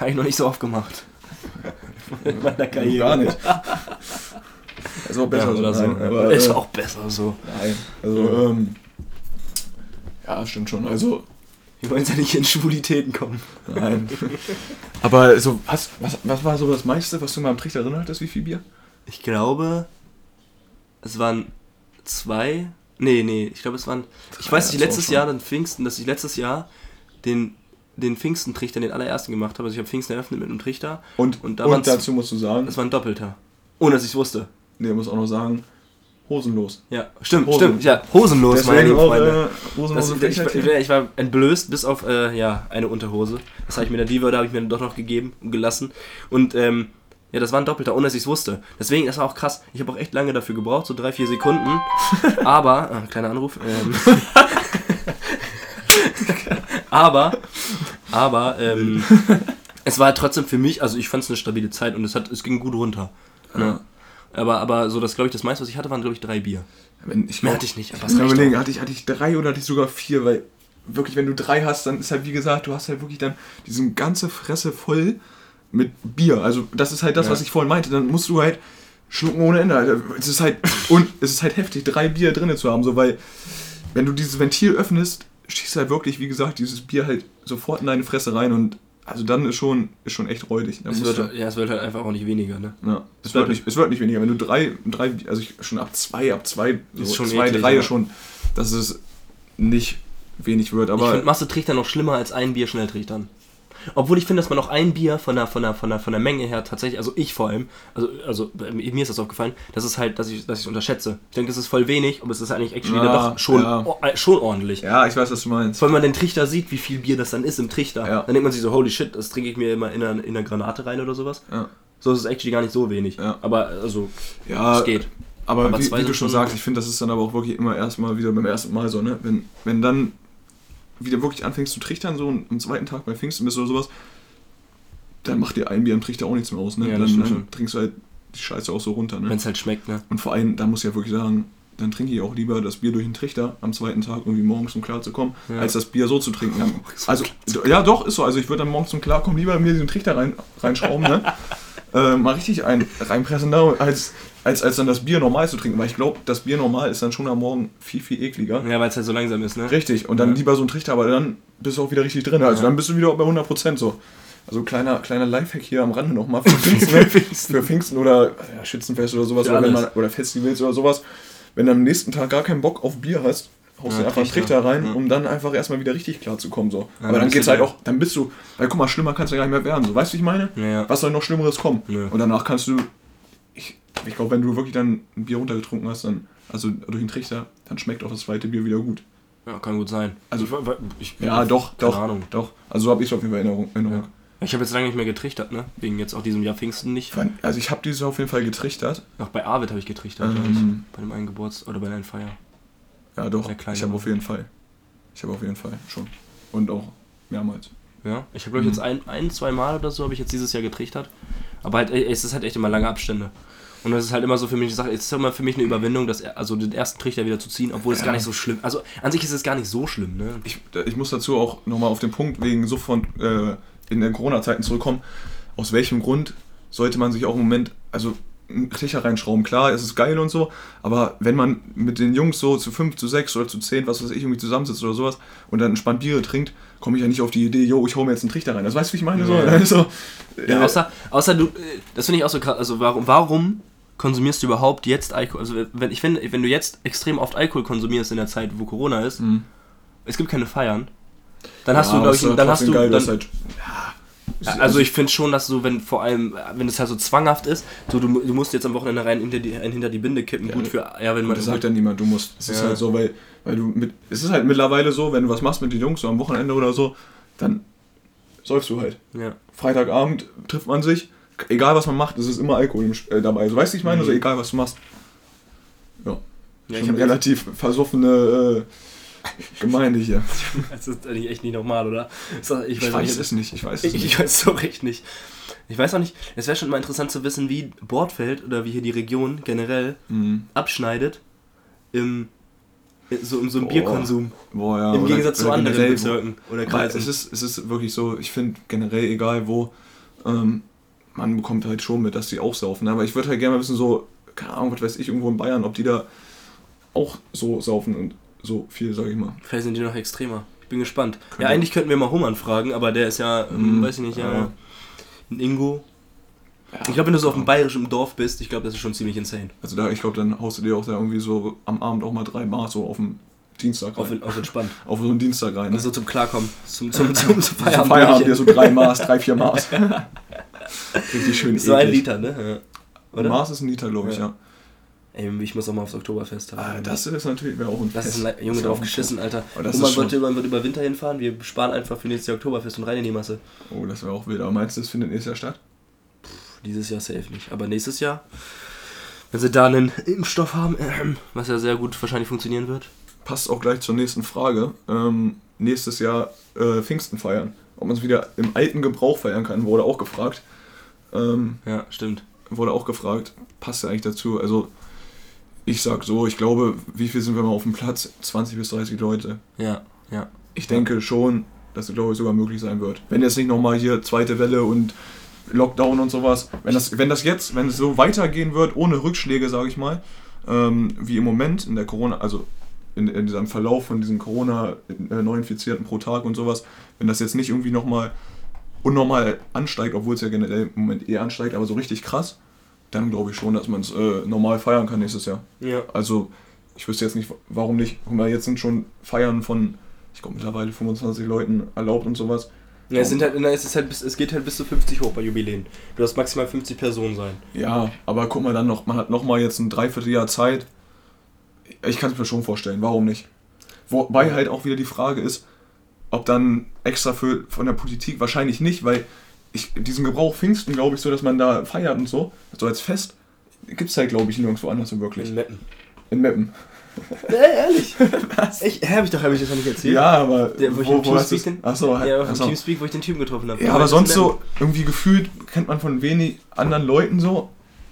Habe ich noch nicht so oft gemacht. [laughs] In meiner Karriere. Gar nicht. Ist auch besser ja, oder so. Nein, aber, [laughs] ist auch besser so. Nein. Also, ähm. Ja, stimmt schon. Also, Wir wollen ja nicht in Schwulitäten kommen. Nein. [laughs] Aber so, was, was, was war so das meiste, was du mal am Trichter drin hattest? Wie viel Bier? Ich glaube, es waren zwei. Nee, nee, ich glaube, es waren. Ich Drei weiß, dass ich hat's auch letztes. Jahr, dann Pfingsten, dass ich letztes Jahr den, den Pfingsten-Trichter, den allerersten gemacht habe. Also ich habe Pfingsten eröffnet mit einem Trichter. Und, Und und, dazu musst du sagen, Das war ein Doppelter. Ohne dass ich es wusste. Nee, muss auch noch sagen, hosenlos. Ja, stimmt, Hosen. stimmt. Ja, hosenlos, meine Deswegen auch, Freunde. äh, Das, hosenlose ich, ich, Trichter. ich war entblößt bis auf äh, ja, eine Unterhose. Das habe ich mir der Diva, da habe ich mir dann doch noch gegeben und gelassen. Und ähm, ja, das war ein Doppelter, ohne dass ich es wusste. Deswegen, das war auch krass. Ich habe auch echt lange dafür gebraucht, so drei, vier Sekunden. [laughs] Aber, äh, kleiner Anruf. Ähm, [laughs] aber, aber, ähm, [laughs] es war trotzdem für mich, also ich fand es eine stabile Zeit und es, hat, es ging gut runter. Ne? Aber, aber so das, glaube ich, das meiste, was ich hatte, waren, glaube ich, drei Bier. Ich Mehr hatte ich nicht, aber Ich überlegen, hatte ich, hatte ich drei oder hatte ich sogar vier, weil wirklich, wenn du drei hast, dann ist halt, wie gesagt, du hast halt wirklich dann diese ganze Fresse voll mit Bier. Also, das ist halt das, Ja. was ich vorhin meinte. Dann musst du halt schlucken ohne Ende. Alter. Es ist halt, [clears throat] und es ist halt heftig, drei Bier drinne zu haben, so, weil, wenn du dieses Ventil öffnest, schießt halt wirklich, wie gesagt, dieses Bier halt sofort in deine Fresse rein und also dann ist schon, ist schon echt räudig. Es wird, du- ja, es wird halt einfach auch nicht weniger, ne? ja, es wird, nicht, es wird nicht weniger. Wenn du drei, drei also ich, schon ab zwei, ab zwei, so Ist schon zwei, eklig, drei ja. schon, dass es nicht wenig wird. ich Aber finde Massetrichter noch schlimmer als ein Bier Schnelltrichtern. Obwohl ich finde, dass man auch ein Bier von der, von, der, von, der, von der Menge her tatsächlich, also ich vor allem, also, also äh, mir ist das aufgefallen, das ist halt, dass ich dass es unterschätze. Ich denke, das ist voll wenig, aber es ist eigentlich actually Ja, dann doch schon, ja. oh, äh, schon ordentlich. ja, ich weiß, was du meinst. Vor allem, wenn man den Trichter sieht, wie viel Bier das dann ist im Trichter, Ja. dann denkt man sich so, holy shit, das trinke ich mir immer in einer, in einer Granate rein oder sowas. Ja, So ist es actually gar nicht so wenig. Aber also, ja es geht. aber, Aber wie, wie du schon- sagst, ich finde, das ist dann aber auch wirklich immer erstmal wieder beim ersten Mal so, ne? Wenn, wenn dann wieder wirklich anfängst zu trichtern, so und am zweiten Tag bei Pfingsten bist oder sowas, dann macht dir ein Bier am Trichter auch nichts mehr aus, ne? Ja, dann, dann trinkst du halt die Scheiße auch so runter, ne? Wenn es halt schmeckt, ne? Und vor allem, da muss ich ja wirklich sagen, dann trinke ich auch lieber das Bier durch den Trichter am zweiten Tag irgendwie morgens, um klarzukommen, Ja. als das Bier so zu trinken. um [laughs] Also, ja, doch, ist so. Also, ich würde dann morgens zum Klarkommen lieber mir diesen Trichter rein, reinschrauben, ne? [laughs] äh, mal richtig ein, reinpressen, da, als, als, als dann das Bier normal zu trinken. Weil ich glaube, das Bier normal ist dann schon am Morgen viel, viel ekliger. Ja, weil es halt so langsam ist, ne? Richtig. Und dann Ja. lieber so ein Trichter, aber dann bist du auch wieder richtig drin. Also, Ja. dann bist du wieder bei 100% so. Also kleiner, kleiner Lifehack hier am Rande nochmal [laughs] für Pfingsten, für Pfingsten oder ja, Schützenfest oder sowas oder, man, oder Festivals oder sowas. Wenn du am nächsten Tag gar keinen Bock auf Bier hast, haust du einfach einen Trichter. Rein, um dann einfach erstmal wieder richtig klar zu kommen. So. Aber dann dann geht's halt auch, dann bist du, weil guck mal, schlimmer kannst du ja gar nicht mehr werden. So, weißt du, wie ich meine? Was soll noch Schlimmeres kommen? Und danach kannst du, ich, ich glaube, wenn du wirklich dann ein Bier runtergetrunken hast, dann, also durch den Trichter, dann schmeckt auch das zweite Bier wieder gut. Ja, kann gut sein. Also- ich, Ja, doch, keine doch, Ahnung. doch. Also so habe ich es auf jeden Fall in Erinnerung. Erinnerung. Ich habe jetzt lange nicht mehr getrichtert, ne? Wegen jetzt auch diesem Jahr Pfingsten nicht. Also ich habe dieses auf jeden Fall getrichtert. Auch bei Arvid habe ich getrichtert, Ähm. ich. Bei dem einen Geburts- oder bei einer Feier. Ja, doch. Ich habe auf jeden Fall. Ich habe auf jeden Fall schon. Und auch mehrmals. Ja, ich habe glaube ich Mhm. jetzt ein, ein, zwei Mal oder so habe ich jetzt dieses Jahr getrichtert. Aber halt, ey, es ist halt echt immer lange Abstände. Und das ist halt immer so für mich, ich sag, es ist immer für mich eine Überwindung, das, also den ersten Trichter wieder zu ziehen, obwohl es Ja. gar nicht so schlimm Also an sich ist es gar nicht so schlimm, ne? Ich, ich muss dazu auch nochmal auf den Punkt wegen so von äh, in den Corona-Zeiten zurückkommen. Aus welchem Grund sollte man sich auch im Moment, also einen Trichter reinschrauben? Klar, es ist geil und so, aber wenn man mit den Jungs so zu fünf, zu sechs oder zu zehn, was weiß ich, irgendwie zusammensitzt oder sowas und dann entspannt Biere trinkt, komme ich ja nicht auf die Idee, yo, ich hole mir jetzt einen Trichter rein. Das weißt du, wie ich meine? So, Ja. also, Ja, äh, außer, außer du, äh, das finde ich auch so krass, also warum, warum konsumierst du überhaupt jetzt Alkohol? Also wenn ich finde, wenn du jetzt extrem oft Alkohol konsumierst in der Zeit, wo Corona ist, Mhm. es gibt keine Feiern, dann hast ja, du, glaube ich, dann ja hast du, geil, dass dann, halt, ja, also ich finde schon, dass du, wenn vor allem, wenn es halt so zwanghaft ist, so du, du musst jetzt am Wochenende rein hinter die, hinter die Binde kippen, Ja, gut für, ja, wenn man, das sagt ja niemand, du musst. Es ist halt so, weil, weil du mit. Es ist halt mittlerweile so, wenn du was machst mit den Jungs, so am Wochenende oder so, dann säufst du halt. ja. Freitagabend trifft man sich, egal was man macht, es ist immer Alkohol äh, dabei. Also weißt du, ich meine, Mhm. so egal was du machst. Ja. Ja, ich Schon hab relativ versoffene äh, Gemeinde hier. [laughs] Das ist eigentlich echt nicht normal, oder? So, Ich, auch weiß nicht, es nicht, ich weiß es Ich, nicht. ich weiß es auch echt nicht. Ich weiß auch nicht, es wäre schon mal interessant zu wissen, wie Bordfeld oder wie hier die Region generell Mhm. abschneidet im, so, im so einem. Bierkonsum. Boah, ja. Im oder- Gegensatz zu oder anderen generell, wo- Bezirken oder Kreisen. es ist, es ist wirklich so, ich finde generell, egal wo, ähm, man bekommt halt schon mit, dass die auch saufen. Aber ich würde halt gerne mal wissen, so, keine Ahnung, was weiß ich, irgendwo in Bayern, ob die da auch so saufen und so viel, sag ich mal. Vielleicht sind die noch extremer. Ich bin gespannt. Könnte- Ja, eigentlich könnten wir mal Hummern fragen, aber der ist ja, ähm, Mhm. weiß ich nicht, ja, Ja. ein Ingo. Ja, Ich glaube, wenn du so auf dem bayerischen Dorf bist, ich glaube, das ist schon ziemlich insane. Also da, ich glaube, dann haust du dir auch da irgendwie so am Abend auch mal drei Maß so auf dem Dienstag Auf, rein. auf entspannt. [laughs] Auf so einen Dienstag rein. Ne? Also zum Klarkommen. Zum, zum, zum, [laughs] zum Zum Feierabend. Feierabend dir so drei Maß, drei, vier Maß. [laughs] Richtig schön so ein. Liter, ne? Ja. Oder? Maß ist ein Liter, glaube ich, Ja. Ey, ich muss auch mal aufs Oktoberfest Ah, haben. das ist natürlich, wäre auch ein Das ist ein Junge drauf geschissen, Alter. Aber das Roman wollte über, wird über Winter hinfahren, wir sparen einfach für nächstes Jahr Oktoberfest und rein in die Masse. Oh, das wäre auch wild. Aber meinst du, das findet nächstes Jahr statt? Dieses Jahr safe nicht. Aber nächstes Jahr, wenn sie da einen Impfstoff haben, ähm, was ja sehr gut wahrscheinlich funktionieren wird. passt auch gleich zur nächsten Frage. Ähm, nächstes Jahr äh, Pfingsten feiern. Ob man es wieder im alten Gebrauch feiern kann, wurde auch gefragt. Ähm, Ja, stimmt. wurde auch gefragt. Passt ja eigentlich dazu. Also, ich sag so, ich glaube, wie viel sind wir mal auf dem Platz? 20 bis 30 Leute. Ja, ja. Ich denke schon, dass es, glaube ich, sogar möglich sein wird. Wenn jetzt nicht nochmal hier zweite Welle und Lockdown und sowas. Wenn das, wenn das jetzt, wenn es so weitergehen wird, ohne Rückschläge, sage ich mal, ähm, wie im Moment in der Corona, also in, in diesem Verlauf von diesen Corona-Neuinfizierten pro Tag und sowas, wenn das jetzt nicht irgendwie nochmal unnormal ansteigt, obwohl es ja generell im Moment eh ansteigt, aber so richtig krass, dann glaube ich schon, dass man es äh, normal feiern kann nächstes Jahr. Ja. Also, ich wüsste jetzt nicht, warum nicht. Guck mal, jetzt sind schon Feiern von, ich glaube, mittlerweile 25 Leuten erlaubt und sowas. ja es, sind halt, na, es, ist halt bis, es geht halt bis zu 50 hoch bei Jubiläen. Du hast maximal 50 Personen sein. Ja, aber guck mal dann noch, man hat noch mal jetzt ein Dreivierteljahr Zeit. Ich kann es mir schon vorstellen, warum nicht? Wobei halt auch wieder die Frage ist, ob dann extra für von der Politik wahrscheinlich nicht, weil ich diesen Gebrauch Pfingsten, glaube ich, so, dass man da feiert und so, so als Fest, gibt es halt, glaube ich, nirgendwo anders so wirklich. In Meppen. In Meppen. [laughs] Äh, ehrlich? Was? Hä, hab ich doch, hab ich das noch nicht erzählt? Ja, aber Der, wo ich im hast Teamspeak den, Achso, ja, achso. Teamspeak, wo ich den Typen getroffen habe. Ja, aber sonst so irgendwie gefühlt kennt man von wenig anderen Leuten so.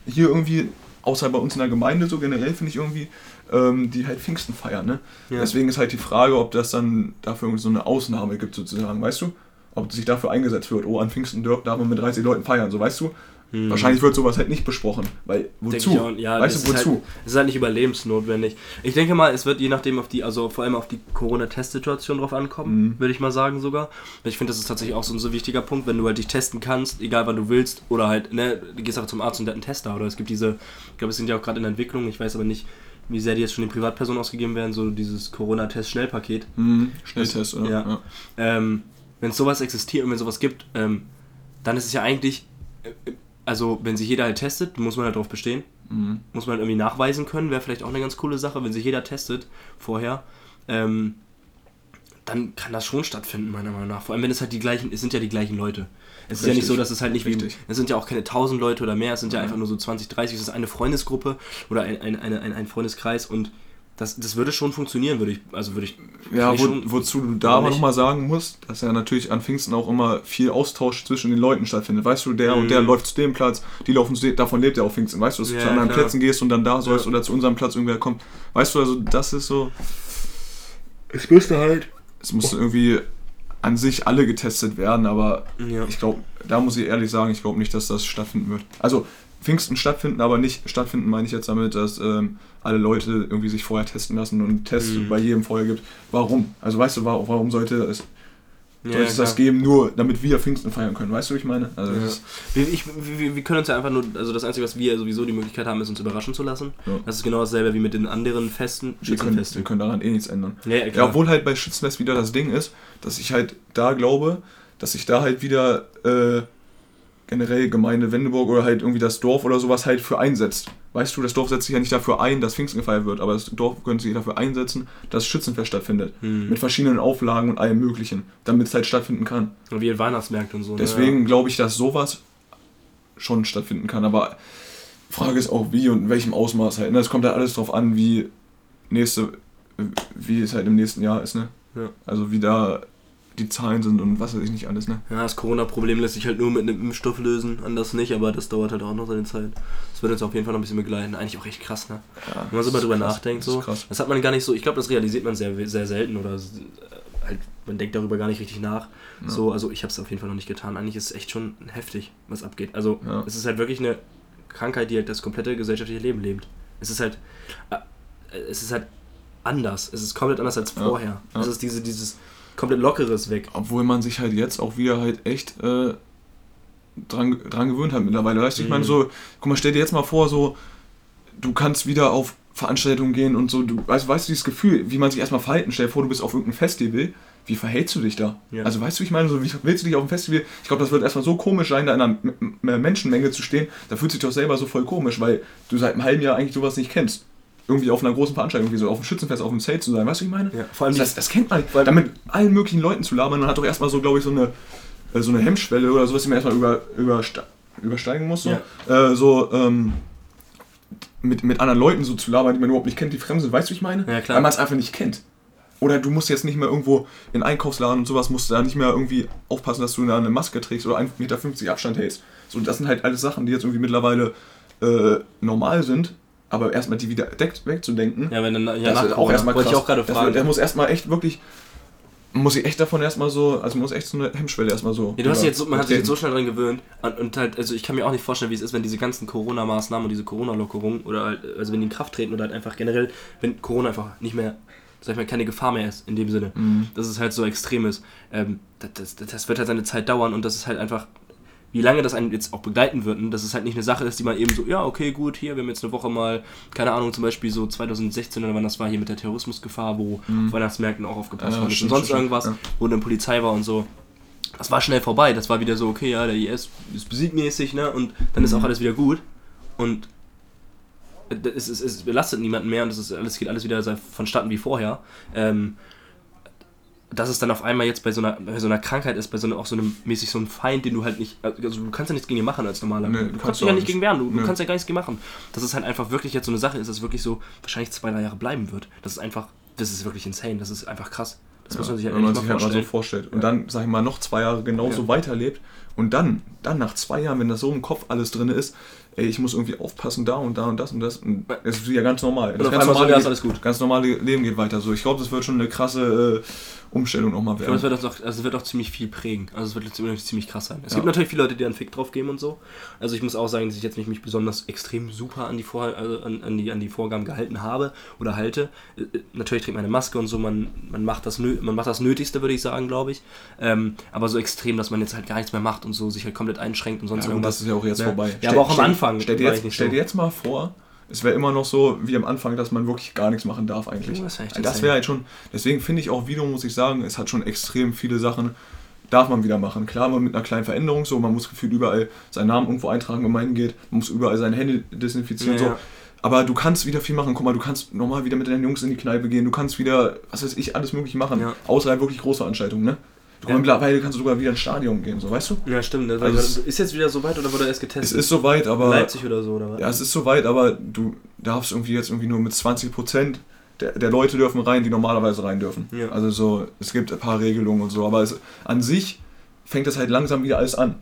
Hier irgendwie, außer bei uns in der Gemeinde so generell finde ich irgendwie, ähm, die halt Pfingsten feiern, ne? Ja. Deswegen ist halt die Frage, ob das dann dafür irgendwie so eine Ausnahme gibt sozusagen, weißt du? Ob sich dafür eingesetzt wird, oh, an Pfingsten darf man mit 30 Leuten feiern, so weißt du? Hm. Wahrscheinlich wird sowas halt nicht besprochen, weil wozu? Auch, ja, weißt du, wozu? Halt, es ist halt nicht überlebensnotwendig. Ich denke mal, es wird je nachdem auf die, also vor allem auf die Corona-Testsituation drauf ankommen, mhm. würde ich mal sagen sogar. Ich finde, das ist tatsächlich auch so ein so wichtiger Punkt, wenn du halt dich testen kannst, egal wann du willst, oder halt, ne, du gehst einfach zum Arzt und der hat einen Tester, oder es gibt diese, ich glaube, es sind ja auch gerade in der Entwicklung, ich weiß aber nicht, wie sehr die jetzt schon den Privatpersonen ausgegeben werden, so dieses Corona-Test-Schnellpaket. Mhm. Schnelltest, oder? Ja. ja. Ähm, wenn sowas existiert und wenn sowas gibt, ähm, dann ist es ja eigentlich, äh, also wenn sich jeder halt testet, muss man halt darauf bestehen. Mhm. Muss man halt irgendwie nachweisen können, wäre vielleicht auch eine ganz coole Sache, wenn sich jeder testet vorher. Ähm, dann kann das schon stattfinden, meiner Meinung nach. Vor allem, wenn es halt die gleichen, es sind ja die gleichen Leute. Es Richtig. ist ja nicht so, dass es halt nicht Richtig. wie. Es sind ja auch keine 1000 Leute oder mehr, es sind ja, ja einfach nur so 20, 30. Es ist eine Freundesgruppe oder ein, ein, ein, ein Freundeskreis und das, das würde schon funktionieren, würde ich, also würde ich. Ja, wo, wozu du da aber nochmal sagen musst, dass ja natürlich an Pfingsten auch immer viel Austausch zwischen den Leuten stattfindet. Weißt du, der mhm. und der mhm. läuft zu dem Platz, die laufen zu dem, davon lebt ja auch Pfingsten. Weißt du, dass ja, du zu anderen klar. Plätzen gehst und dann da sollst ja. oder zu unserem Platz irgendwer kommt. Weißt du, also das ist so. Es müsste halt. Es müsste oh. irgendwie an sich alle getestet werden, aber ja. ich glaube, da muss ich ehrlich sagen, ich glaube nicht, dass das stattfinden wird. Also Pfingsten stattfinden, aber nicht stattfinden meine ich jetzt damit, dass ähm, alle Leute irgendwie sich vorher testen lassen und einen Test mhm. bei jedem vorher gibt. Warum? Also weißt du, warum sollte es ja, es das geben, nur damit wir Pfingsten feiern können? Weißt du, wie ich meine? Also ja. wir, ich, wir, wir, können uns ja einfach nur, also das Einzige, was wir sowieso die Möglichkeit haben, ist uns überraschen zu lassen. Ja. Das ist genau dasselbe wie mit den anderen Festen, wir können, wir können daran eh nichts ändern. Ja, obwohl halt bei Schützenfest wieder das Ding ist, dass ich halt da glaube, dass sich da halt wieder äh, generell Gemeinde Wendeburg oder halt irgendwie das Dorf oder sowas halt für einsetzt. Weißt du, das Dorf setzt sich ja nicht dafür ein, dass Pfingsten gefeiert wird, aber das Dorf könnte sich dafür einsetzen, dass Schützenfest stattfindet. Hm. Mit verschiedenen Auflagen und allem Möglichen, damit es halt stattfinden kann. Und wie Weihnachtsmärkte und so. Ne? Deswegen ja. glaube ich, dass sowas schon stattfinden kann, aber Frage ist auch wie und in welchem Ausmaß halt. Ne? Es kommt halt alles drauf an, wie nächste, wie es halt im nächsten Jahr ist, ne? Ja. Also wie da die Zahlen sind und was weiß ich nicht alles, ne? Ja, das Corona-Problem lässt sich halt nur mit einem Impfstoff lösen, anders nicht, aber das dauert halt auch noch seine Zeit. Das wird uns auf jeden Fall noch ein bisschen begleiten. Eigentlich auch echt krass, ne? Ja, Wenn man so mal drüber krass, nachdenkt, so. Das, das, hat man gar nicht so, ich glaube, das realisiert man sehr, sehr selten oder halt, man denkt darüber gar nicht richtig nach. Ja. So, also ich habe es auf jeden Fall noch nicht getan. Eigentlich ist es echt schon heftig, was abgeht. Also ja. es ist halt wirklich eine Krankheit, die halt das komplette gesellschaftliche Leben lebt. Es ist halt, äh, es ist halt anders. Es ist komplett anders als vorher. Es ist diese, dieses komplett Lockeres weg. Obwohl man sich halt jetzt auch wieder halt echt äh, dran, dran gewöhnt hat mittlerweile. Weißt du, mhm. ich meine, so, guck mal, stell dir jetzt mal vor, so, du kannst wieder auf Veranstaltungen gehen und so, du weißt, weißt du dieses Gefühl, wie man sich erstmal verhalten, stell dir vor, du bist auf irgendeinem Festival, wie verhältst du dich da? Ja. Also weißt du, ich meine, so, wie willst du dich auf dem Festival, ich glaube, das wird erstmal so komisch sein, da in einer Menschenmenge zu stehen, da fühlt sich doch selber so voll komisch, weil du seit einem halben Jahr eigentlich sowas nicht kennst irgendwie auf einer großen Veranstaltung, wie so auf dem Schützenfest, auf dem Zelt zu sein. Weißt du, wie ich meine? Ja, vor allem das, das kennt man. Weil damit allen möglichen Leuten zu labern, man hat doch erstmal so, glaube ich, so eine, äh, so eine Hemmschwelle oder sowas, die man erstmal über, über, übersteigen muss. So, ja. äh, so ähm, mit, mit anderen Leuten so zu labern, die man überhaupt nicht kennt, die fremd sind. Weißt du, wie ich meine? Ja, klar. Weil man es einfach nicht kennt. Oder du musst jetzt nicht mehr irgendwo in Einkaufsladen und sowas, musst da nicht mehr irgendwie aufpassen, dass du da eine Maske trägst oder 1,50 Meter Abstand hältst. So, das sind halt alles Sachen, die jetzt irgendwie mittlerweile äh, normal sind aber erstmal die wieder wegzudenken, ja, wenn dann, ja, das auch erstmal krass. ich auch gerade fragen. Der muss erstmal echt wirklich, muss ich echt davon erstmal so, also muss echt so eine Hemmschwelle erstmal so. Ja, du hast jetzt so, man hat sich jetzt so schnell dran gewöhnt und, und, halt, also ich kann mir auch nicht vorstellen, wie es ist, wenn diese ganzen Corona-Maßnahmen und diese Corona-Lockerungen oder halt, also wenn die in Kraft treten oder halt einfach generell, wenn Corona einfach nicht mehr sag ich mal, keine Gefahr mehr ist, in dem Sinne, mhm. dass es halt so extrem ist. Ähm, das, das, das, wird halt seine Zeit dauern und das ist halt einfach wie lange das einen jetzt auch begleiten wird, und dass es halt nicht eine Sache ist, die man eben so, ja, okay, gut, hier, wir haben jetzt eine Woche mal, keine Ahnung, zum Beispiel so 2016 oder wann das war, hier mit der Terrorismusgefahr, wo mhm. Weihnachtsmärkten auch aufgepasst ja, wurde und sonst irgendwas, ja. wo dann Polizei war und so. Das war schnell vorbei, das war wieder so, okay, ja, der IS ist besiegmäßig, ne, und dann ist auch mhm. alles wieder gut. Und es, es, es belastet niemanden mehr und es ist, alles geht alles wieder vonstatten wie vorher. Ähm, dass es dann auf einmal jetzt bei so einer, bei so einer Krankheit ist, bei so einer, auch so einem mäßig so einem Feind, den du halt nicht, also du kannst ja nichts gegen ihn machen als normaler. Nee, du kannst, dich ja nicht gegen wehren, du, nee. du, kannst ja gar nichts gegen machen. Dass es halt einfach wirklich jetzt so eine Sache ist, dass wirklich so wahrscheinlich zwei, drei Jahre bleiben wird. Das ist einfach, das ist wirklich insane, das ist einfach krass. Das ja, muss man sich halt, wenn man sich halt mal so vorstellt. Und ja. dann, sag ich mal, noch zwei Jahre genauso ja. weiterlebt Und dann, dann nach zwei Jahren, wenn das so im Kopf alles drin ist, ey, ich muss irgendwie aufpassen, da und da und das und das. Und das ist ja ganz normal. Das ganz normale, ja, ist alles gut. ganz normale Leben geht weiter so. Ich glaube, das wird schon eine krasse äh, Umstellung nochmal Ich glaube, es werden. wird auch, also es wird auch ziemlich viel prägen. Also es wird ziemlich, ziemlich krass sein. Es Ja. gibt natürlich viele Leute, die einen Fick drauf geben und so. Also ich muss auch sagen, dass ich jetzt nicht mich besonders extrem super an die, Vor also an, an die, an die Vorgaben gehalten habe oder halte. Äh, äh, Natürlich trägt man eine Maske und so, man, man, macht das, man macht das Nötigste, würde ich sagen, glaube ich. Ähm, aber so extrem, dass man jetzt halt gar nichts mehr macht und so, sich halt komplett einschränkt und sonst Ja, irgendwas. das ist ja auch jetzt ne? vorbei. Ja, aber auch am Anfang Stell dir, jetzt, stell dir jetzt mal vor, es wäre immer noch so wie am Anfang, dass man wirklich gar nichts machen darf eigentlich. Oh, das echt das wäre halt schon, deswegen finde ich auch Video, muss ich sagen, es hat schon extrem viele Sachen, darf man wieder machen. Klar, man mit einer kleinen Veränderung so, man muss gefühlt überall seinen Namen irgendwo eintragen, wenn man hingeht, man muss überall seine Hände desinfizieren Ja, so. ja. Aber du kannst wieder viel machen. Guck mal, du kannst normal wieder mit deinen Jungs in die Kneipe gehen. Du kannst wieder, was weiß ich, alles mögliche machen. Ja. Außer halt wirklich große Veranstaltungen, ne? Ja. Mittlerweile kannst du sogar wieder ins Stadion gehen, so weißt du? Ja, stimmt. Ne? Also es- ist jetzt wieder so weit oder wurde erst Es getestet? ist soweit, aber. Leipzig oder so, oder was? Ja, es ist soweit, aber du darfst irgendwie jetzt irgendwie nur mit 20% der, der Leute dürfen rein, die normalerweise rein dürfen. Ja. Also so, es gibt ein paar Regelungen und so, aber es, an sich fängt das halt langsam wieder alles an.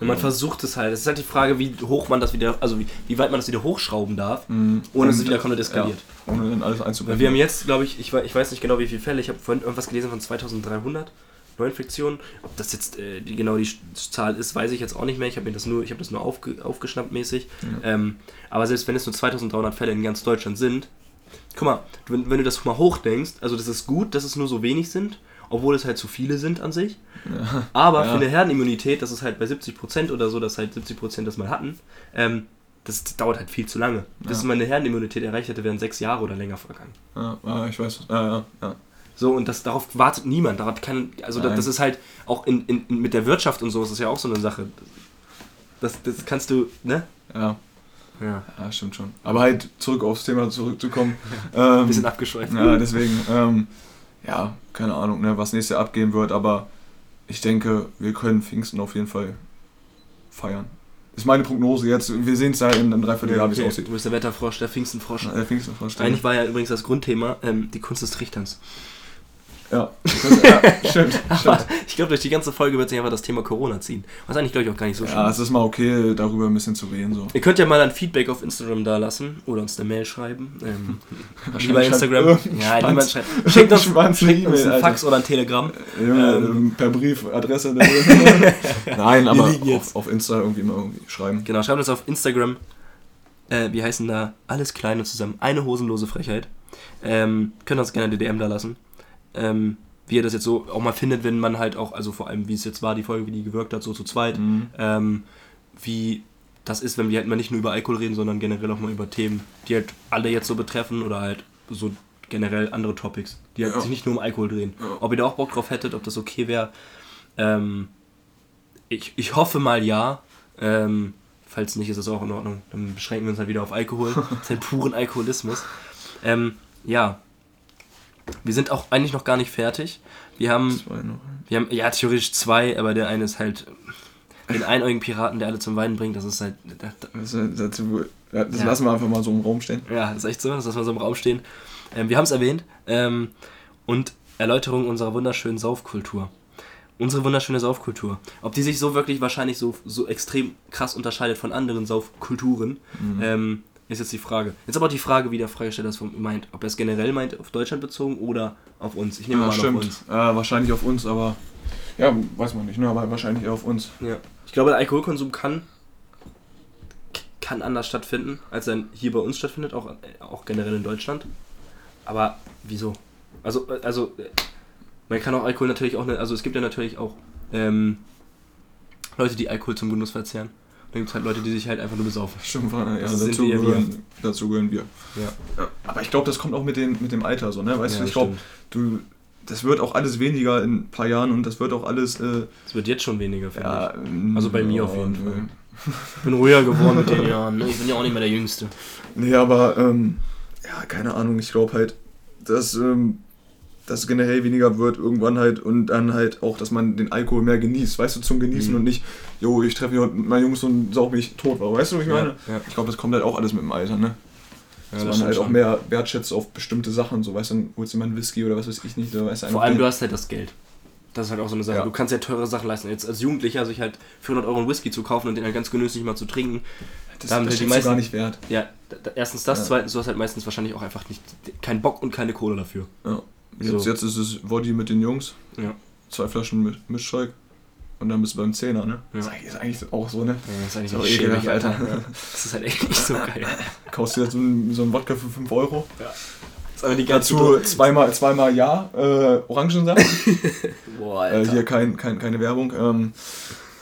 Und man versucht es halt. Es ist halt die Frage, wie hoch man das wieder, also wie, wie weit man das wieder hochschrauben darf, Mhm. ohne dass es wieder komplett eskaliert. Ja, ohne dann alles Weil einzubrechen. wir haben jetzt, glaube ich, ich, ich weiß nicht genau wie viele Fälle, ich habe vorhin irgendwas gelesen von 2300 Neuinfektionen. Ob das jetzt äh, die, genau die Zahl ist, weiß ich jetzt auch nicht mehr. Ich habe mir das nur, ich habe das nur aufge, aufgeschnappt mäßig. Ähm, aber selbst wenn es nur 2300 Fälle in ganz Deutschland sind, guck mal, wenn, wenn du das mal hochdenkst, also das ist gut, dass es nur so wenig sind, obwohl es halt zu viele sind an sich. Ja. Aber Ja. für eine Herdenimmunität, das ist halt bei 70% oder so, dass halt 70% das mal hatten, ähm, das dauert halt viel zu lange. Bis Ja. man eine Herdenimmunität erreicht hätte, wären sechs Jahre oder länger vergangen. Ja, ja, ich weiß. Ja, ja, ja. So, und das, darauf wartet niemand. Darauf kann, also das, Nein. das ist halt auch in, in, mit der Wirtschaft und so, ist das ja auch so eine Sache. Das, das kannst du, ne? ja. Ja. Ja, stimmt schon. Aber halt zurück aufs Thema zurückzukommen. [laughs] Ähm, Ein bisschen abgeschweift. Ja, deswegen, ähm, ja, keine Ahnung, ne, was nächstes Jahr abgehen wird, aber ich denke, wir können Pfingsten auf jeden Fall feiern. Ist meine Prognose jetzt. Wir sehen es ja in einem Dreivierteljahr, wie es Okay, aussieht. Du bist der Wetterfrosch, der Pfingstenfrosch. Äh, Pfingsten vorstellen. Eigentlich war ja übrigens das Grundthema ähm, die Kunst des Trichterns. Ja, [laughs] ja stimmt. [laughs] Stimmt. ich glaube, durch die ganze Folge wird sich einfach das Thema Corona ziehen. Was eigentlich, glaube ich, auch gar nicht so schlimm Ja, es ist mal okay, darüber ein bisschen zu reden. So. Ihr könnt ja mal ein Feedback auf Instagram da lassen oder uns eine Mail schreiben. Ähm, [laughs] wie schreibt Instagram. Ja, Schwanz- niemand schreibt. Schickt uns, eine schickt uns Alter. Fax oder ein Telegramm. Junge, Ähm. ähm, per Brief, Adresse. Nein, aber auf, auf Insta irgendwie mal irgendwie schreiben. Genau, schreibt uns auf Instagram. Äh, wir heißen da alles klein und zusammen. Eine hosenlose Frechheit. Ähm, könnt uns gerne eine DM da lassen. Ähm, wie ihr das jetzt so auch mal findet, wenn man halt auch, also vor allem wie es jetzt war, die Folge, wie die gewirkt hat, so zu zweit. Mhm. Ähm, wie das ist, wenn wir halt mal nicht nur über Alkohol reden, sondern generell auch mal über Themen, die halt alle jetzt so betreffen oder halt so generell andere Topics, die halt Ja. sich nicht nur um Alkohol drehen. Ja. Ob ihr da auch Bock drauf hättet, ob das okay wäre. Ähm, ich, ich hoffe mal ja. Ähm, falls nicht, ist das auch in Ordnung. Dann beschränken wir uns halt wieder auf Alkohol. [laughs] den puren Alkoholismus. Ähm, ja. Wir sind auch eigentlich noch gar nicht fertig. Wir haben, wir haben ja theoretisch zwei, aber der eine ist halt den einäugigen Piraten, der alle zum Weinen bringt. Das ist halt. da- da- Das, das, das, das Ja. lassen wir einfach mal so im Raum stehen. Ja, ist echt so, das lassen wir so im Raum stehen. Ähm, wir haben es erwähnt. Ähm, und Erläuterung unserer wunderschönen Saufkultur. Unsere wunderschöne Saufkultur. Ob die sich so wirklich wahrscheinlich so, so extrem krass unterscheidet von anderen Saufkulturen, ähm, ist jetzt die Frage. Jetzt aber auch die Frage, wie der Fragesteller das meint. Ob er es generell meint, auf Deutschland bezogen oder auf uns. Ich nehme Ja, mal an, auf stimmt. uns. Ja, wahrscheinlich auf uns, aber. Ja, weiß man nicht, ne? aber wahrscheinlich eher auf uns. Ja. Ich glaube, der Alkoholkonsum kann, kann anders stattfinden, als er hier bei uns stattfindet, auch, auch generell in Deutschland. Aber wieso? Also, äh, also äh, man kann auch Alkohol natürlich auch, ne- also es gibt ja natürlich auch ähm, Leute, die Alkohol zum Genuss verzehren. Dann gibt es halt Leute, die sich halt einfach nur besaufen. Stimmt, ja, Das dazu, sind wir ja gehören, dazu gehören wir. Ja, Ja, aber ich glaube, das kommt auch mit, den, mit dem Alter so, ne? Weißt Ja, du, ich glaube, du. Das wird auch alles weniger in ein paar Jahren und das wird auch alles. Äh, es wird jetzt schon weniger, finde ja, ich. Also bei mir auf jeden. Fall. [laughs] Ich bin ruhiger geworden mit den [laughs] Jahren. ne? Ich bin ja auch nicht mehr der Jüngste. Nee, aber ähm, ja, keine Ahnung, ich glaube halt, dass ähm, das generell weniger wird irgendwann halt und dann halt auch, dass man den Alkohol mehr genießt, weißt du, zum Genießen Mhm. und nicht, jo, ich treffe mich heute mit meinen Jungs und saug mich tot, weißt du, was ich Ja, meine? ja. Ich glaube, das kommt halt auch alles mit dem Alter, ne? Ja, dass das man halt auch mehr wertschätzt auf bestimmte Sachen, so weißt du, dann holst du mal einen Whisky oder was weiß ich nicht, so, weißt du, Vor allem, du den- hast halt das Geld. Das ist halt auch so eine Sache. Ja. Du kannst ja teure Sachen leisten. Jetzt als Jugendlicher sich halt für 100 Euro einen Whisky zu kaufen und den halt ganz genüsslich mal zu trinken. Das, Da haben das wir die du meisten- gar nicht wert. Ja, da, da, erstens das, Ja. zweitens, du hast halt meistens wahrscheinlich auch einfach nicht keinen Bock und keine Kohle dafür. Ja. Jetzt, So. jetzt ist es Woddy mit den Jungs, Ja. zwei Flaschen Mi- Mischzeug und dann bist du beim Zehner, ne? Ja. Das ist eigentlich- auch so, ne? das ist eigentlich auch ekelhaft, Alter. Alter. Ja. Das ist halt echt nicht so geil. [laughs] Kaufst du jetzt so einen, so einen Wodka für 5 Euro? Das ist aber die Dazu zweimal, zweimal ja, äh, Orangensaft. [laughs] Boah, äh, Alter. hier kein, kein, keine Werbung. Ähm,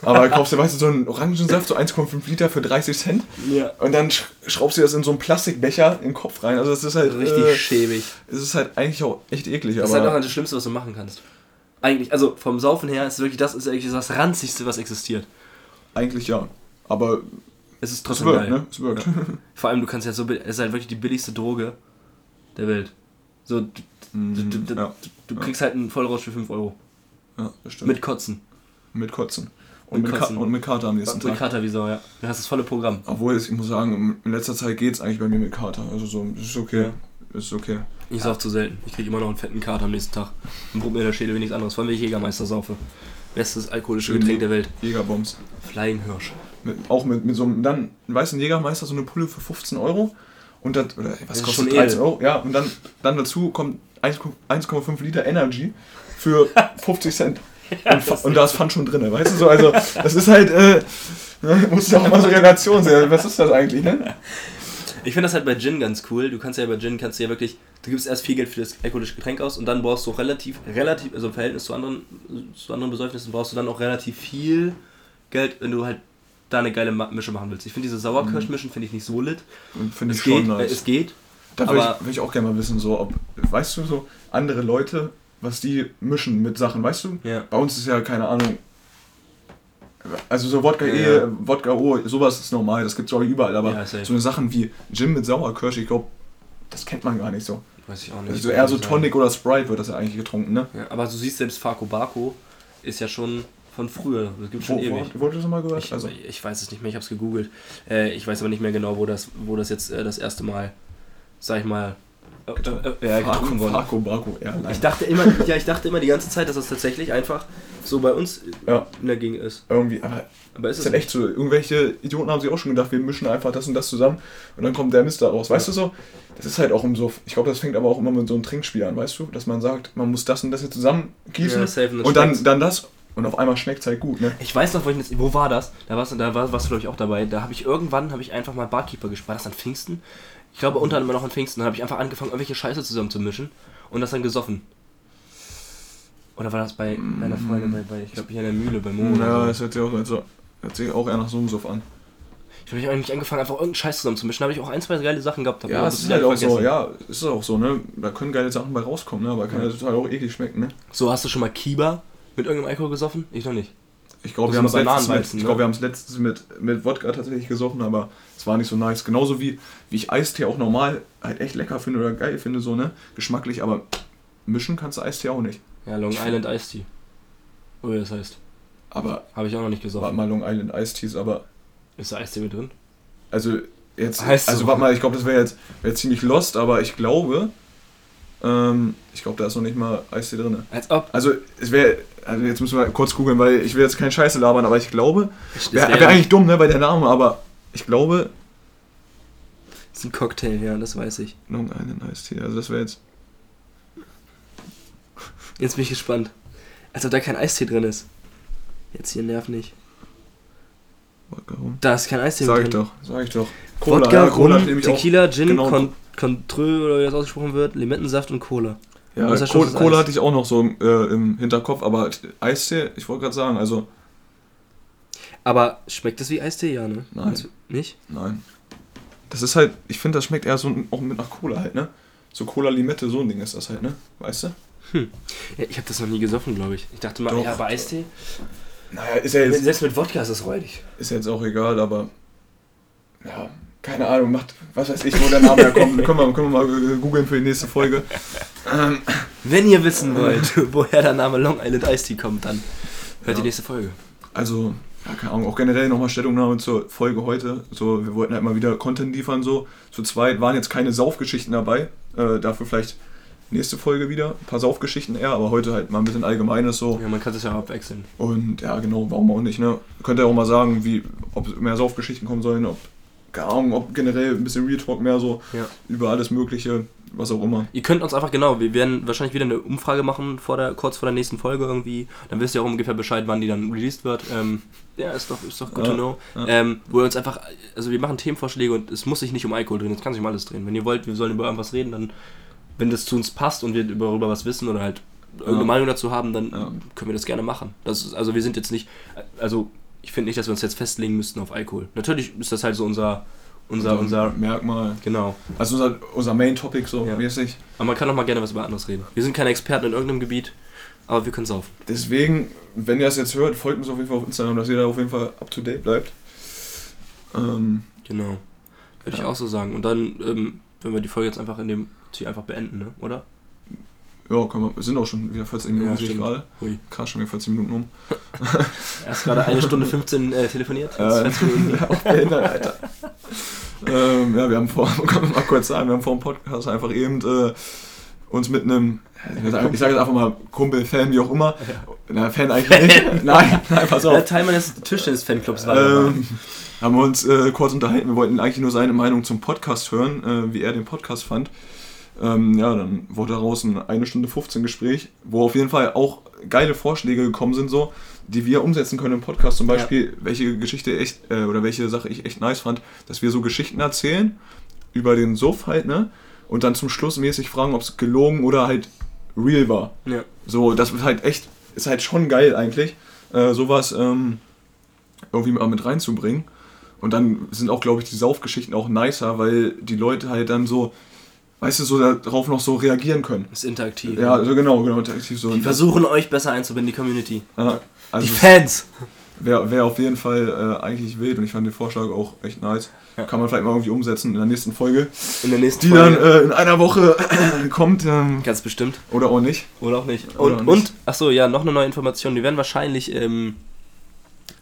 aber kaufst du, weißt du, so einen Orangensaft, so 1,5 Liter für 30 Cent. ja. Und dann sch schraubst du das in so einen Plastikbecher in den Kopf rein. Also das ist halt Richtig äh, schäbig. es ist halt eigentlich auch echt eklig. Das ist halt auch das Schlimmste, was du machen kannst. Eigentlich, also vom Saufen her ist wirklich das ist eigentlich das ranzigste, was existiert. eigentlich ja. Aber Es ist es trotzdem wirkt, geil. ne? Es wirkt. Vor allem, du kannst ja so, es ist halt wirklich die billigste Droge der Welt. So, du, du, du, du, Mhm. ja. du kriegst halt einen Vollrausch für 5 Euro. ja, das stimmt. Mit Kotzen. mit Kotzen. Und Mit mit. Ka und mit Kater am nächsten Mit Tag. Kater wie Sau, ja. Du hast das volle Programm. Obwohl, ich muss sagen, in letzter Zeit geht es eigentlich bei mir mit Kater. Also so, es ist okay. Es ist okay. Ich sauf zu selten. Ich krieg immer noch einen fetten Kater am nächsten Tag. Dann brummt mir der Schädel wie nichts anderes. Vor allem, wenn ich Jägermeister saufe. Bestes alkoholische Getränk der Welt. Jägerbombs. Flying Hirsch. Mit, auch mit, mit so einem, dann, einen weißen Jägermeister, so eine Pulle für 15 Euro. Und das, oder was ist kostet schon 13 edel. Euro? Ja, und dann, dann dazu kommt 1 1,5 Liter Energy für [laughs] 50 Cent. [laughs] und, fa- und da ist Pfand schon drin, weißt du so? Also, das ist halt, äh, ne, muss ja auch mal so Relation sehen. Was ist das eigentlich, ne? Ich finde das halt bei Gin ganz cool. Du kannst ja bei Gin kannst du ja wirklich, du gibst erst viel Geld für das alkoholische Getränk aus und dann brauchst du relativ, relativ, also im Verhältnis zu anderen, zu anderen Besäufnissen brauchst du dann auch relativ viel Geld, wenn du halt da eine geile Mische machen willst. Ich finde diese Sauerkirschmischen finde ich nicht so lit. Finde Es ich schon geht, äh, nice. es geht. Da würde aber- ich, würd ich auch gerne mal wissen, so, ob, weißt du, so andere Leute, was die mischen mit Sachen, weißt du? Ja. Bei uns ist ja keine Ahnung. Also so Wodka Ja, E, ja. Wodka O, sowas ist normal, das gibt's auch überall, aber Ja, so eine Sachen wie Gin mit Sauerkirsch, ich glaube, das kennt man gar nicht so. Weiß ich auch nicht. Also eher so Tonic oder Sprite wird das ja eigentlich getrunken, ne? Aber du siehst selbst Farco Barco ist ja schon von früher. Das gibt schon Wo, wo, ewig. wo das mal gehört? Ich, also, ich weiß es nicht mehr, ich habe es gegoogelt. Äh, ich weiß aber nicht mehr genau, wo das, wo das jetzt äh, das erste Mal, sag ich mal, äh, äh, ja, getrunken wurde. Farco, Barco, ja, nein. Ich dachte immer, ja, ich dachte immer die ganze Zeit, dass das tatsächlich einfach so bei uns Ja, in der Gegend ist. irgendwie, aber Aber ist ist es halt echt so, irgendwelche Idioten haben sich auch schon gedacht, wir mischen einfach das und das zusammen und dann kommt der Mist da raus, weißt du so? Das ist halt auch im so, ich glaube, das fängt aber auch immer mit so einem Trinkspiel an, weißt du? Dass man sagt, man muss das und das jetzt zusammen gießen Ja, safe, und dann und dann, dann das und auf einmal schmeckt es halt gut, ne? Ich weiß noch, wo, ich wo war das? Da warst, du- da war, warst du, glaube ich, auch dabei. Da habe ich irgendwann, habe ich einfach mal Barkeeper gespielt. War das an Pfingsten? Ich glaube, unter anderem noch an Pfingsten. Habe ich einfach angefangen, irgendwelche Scheiße zusammenzumischen und das dann gesoffen. Oder war das bei meiner Freundin, bei, bei ich glaube, hier in der Mühle, bei Mo Ja, das so. hört sich auch, also, hört sich auch eher nach so einem Suff an. Ich habe eigentlich angefangen, einfach irgendeinen Scheiß zusammenzumischen. Da habe ich auch ein, zwei geile Sachen gehabt. hab Ja, das ist halt auch so, vergessen. ja, es ist auch so, ne? Da können geile Sachen bei rauskommen, ne? Aber kann ja Ja. total auch eklig schmecken, ne? So, hast du schon mal Kiba mit irgendeinem Alkohol gesoffen? Ich noch nicht. Ich glaube, wir haben es letztens, mit, Bananenweizen, ich ne? glaub, wir haben es letztens mit, mit Wodka tatsächlich gesoffen, aber es war nicht so nice. Genauso wie, wie ich Eistee auch normal halt echt lecker finde oder geil finde, so, ne? Geschmacklich, aber mischen kannst du Eistee auch nicht. Ja, Long Island Iced Tea. Oder das heißt. Aber, Habe ich auch noch nicht warte gesoffen. mal, Long Island Eistees, aber, Ist da Eistee mit drin? also, jetzt, Heißt also, so. warte mal, ich glaube, das wäre jetzt, wär ziemlich lost, aber ich glaube, ähm, ich glaube, da ist noch nicht mal Eistee drin. Als ob. Also, es wäre, also jetzt müssen wir kurz googeln, weil ich will jetzt keine Scheiße labern, aber ich glaube, wäre wär- wär eigentlich dumm, ne, bei der Name, aber ich glaube, ist ein Cocktail, ja, das weiß ich. Long Island Eistee, also das wäre jetzt, Jetzt bin ich gespannt. Als ob da kein Eistee drin ist. Jetzt hier nerv nicht. Wodka rum. Da ist kein Eistee Sag mit ich drin. doch, sag ich doch. Wodka, ja, Cola Rum, ich. Tequila, Gin, genau. Con Contreux oder wie das ausgesprochen wird, Limettensaft und Cola. Ja, Cola, Cola hatte ich auch noch so äh, im Hinterkopf, aber Eistee, ich wollte gerade sagen, also Aber schmeckt das wie Eistee? Ja, ne? Nein. Also, nicht? nein. Das ist halt, ich finde, das schmeckt eher so auch mit nach Cola halt, ne? So Cola Limette, so ein Ding ist das halt, ne? Weißt du? Ja, ich habe das noch nie gesoffen, glaube ich. Ich dachte mal, Doch. ja, aber Eistee? Naja, ist ja jetzt, Selbst mit Wodka ist das räudig. ist ja jetzt auch egal, aber ja, keine Ahnung, macht, was weiß ich, wo der Name herkommt. [laughs] können, wir, können wir mal äh, googeln für die nächste Folge. Ähm, Wenn ihr wissen wollt, [laughs] woher der Name Long Island Iced Tea kommt, dann hört Ja. die nächste Folge. Also, ja, keine Ahnung, auch generell nochmal Stellungnahme zur Folge heute. So, wir wollten halt mal wieder Content liefern, so. Zu zweit waren jetzt keine Saufgeschichten dabei. Äh, dafür vielleicht nächste Folge wieder. Ein paar Saufgeschichten eher, aber heute halt mal ein bisschen allgemeines so. Ja, man kann es ja abwechseln. Und ja, genau, warum auch nicht, ne? Könnt ihr auch mal sagen, wie, ob mehr Saufgeschichten kommen sollen, ob, keine Ahnung, ob generell ein bisschen Real Talk mehr so Ja. über alles Mögliche, was auch immer. Ihr könnt uns einfach genau, wir werden wahrscheinlich wieder eine Umfrage machen vor der, kurz vor der nächsten Folge irgendwie. Dann wisst ihr auch ungefähr Bescheid, wann die dann released wird. Ähm, ja, ist doch, ist doch good Ja, to know. ja. Ähm, wo ihr uns einfach, also wir machen Themenvorschläge und es muss sich nicht um Alkohol drehen, es kann sich um alles drehen. Wenn ihr wollt, wir sollen über irgendwas reden, dann, wenn das zu uns passt und wir darüber was wissen oder halt irgendeine Ja. Meinung dazu haben, dann können wir das gerne machen. Das ist, also wir sind jetzt nicht, also ich finde nicht, dass wir uns jetzt festlegen müssten auf Alkohol. Natürlich ist das halt so unser, unser, unser, Merkmal. genau. Also unser, unser Main-Topic so Ja. mäßig. Aber man kann auch mal gerne was über anderes reden. Wir sind keine Experten in irgendeinem Gebiet, aber wir können saufen. Deswegen, wenn ihr das jetzt hört, folgt uns auf jeden Fall auf Instagram, dass ihr da auf jeden Fall up to date bleibt. Ähm, Genau. Würde ich Ja. auch so sagen. Und dann, ähm, wenn wir die Folge jetzt einfach in dem Ziel einfach beenden, ne? oder? ja, können wir, wir sind auch schon wieder 14 Minuten, Ja, sehe ich gerade. Krass, schon wieder 14 Minuten um. [laughs] Erst gerade eine Stunde 15 äh, telefoniert. Jetzt Äh, 20 Minuten. ja, Alter. Ähm, ja, wir haben vor, [laughs] kann man mal kurz sagen, wir haben vor dem Podcast einfach eben äh, uns mit einem, ich sage jetzt einfach mal Kumpel, Fan, wie auch immer. Na, Fan eigentlich nicht. [laughs] [laughs] nein, nein, pass Der auf. Teil meines Tischtennis-Fanclubs war. Ähm, haben wir uns äh, kurz unterhalten. Wir wollten eigentlich nur seine Meinung zum Podcast hören, äh, wie er den Podcast fand. Ähm, ja, dann wurde daraus ein eine Stunde 15 Gespräch, wo auf jeden Fall auch geile Vorschläge gekommen sind, so, die wir umsetzen können im Podcast. Zum Beispiel, welche Geschichte echt, äh, oder welche Sache ich echt nice fand, dass wir so Geschichten erzählen über den Suff halt, ne? Und dann zum Schluss mäßig fragen, ob es gelogen oder halt real war. Ja. So, das ist halt echt, ist halt schon geil eigentlich, äh, sowas ähm, irgendwie mal mit reinzubringen. Und dann sind auch, glaube ich, die Saufgeschichten auch nicer, weil die Leute halt dann so, weißt du, so darauf noch so reagieren können. Ist interaktiv. Ja, also genau, genau, interaktiv so. Die das- versuchen euch besser einzubinden, die Community. ja, Die also Fans! wäre wär auf jeden Fall äh, eigentlich wild und ich fand den Vorschlag auch echt nice. Ja. Kann man vielleicht mal irgendwie umsetzen in der nächsten Folge, In der nächsten die dann Folge. äh, in einer Woche [clears throat] kommt ähm, Ganz bestimmt. oder auch nicht. Oder auch nicht. Oder Und, auch nicht. und achso, ja, noch eine neue Information. Wir werden wahrscheinlich ähm,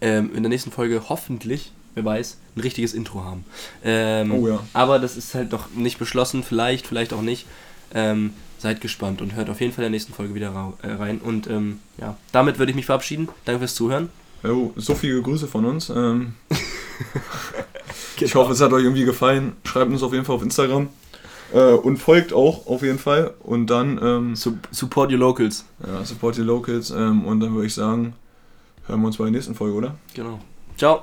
ähm, in der nächsten Folge hoffentlich, wer weiß, ein richtiges Intro haben. Ähm, Oh ja. Aber das ist halt noch nicht beschlossen, vielleicht, vielleicht auch nicht. Ähm, seid gespannt und hört auf jeden Fall in der nächsten Folge wieder äh, rein. Und ähm, ja, damit würde ich mich verabschieden. Danke fürs Zuhören. Jo, so viele Grüße von uns. Ähm, [laughs] Ich hoffe, es hat euch irgendwie gefallen. Schreibt uns auf jeden Fall auf Instagram. Äh, und folgt auch auf jeden Fall. Und dann ähm, Su support your locals. ja, support your locals. Ähm, und dann würde ich sagen, hören wir uns bei der nächsten Folge, oder? Genau. Ciao.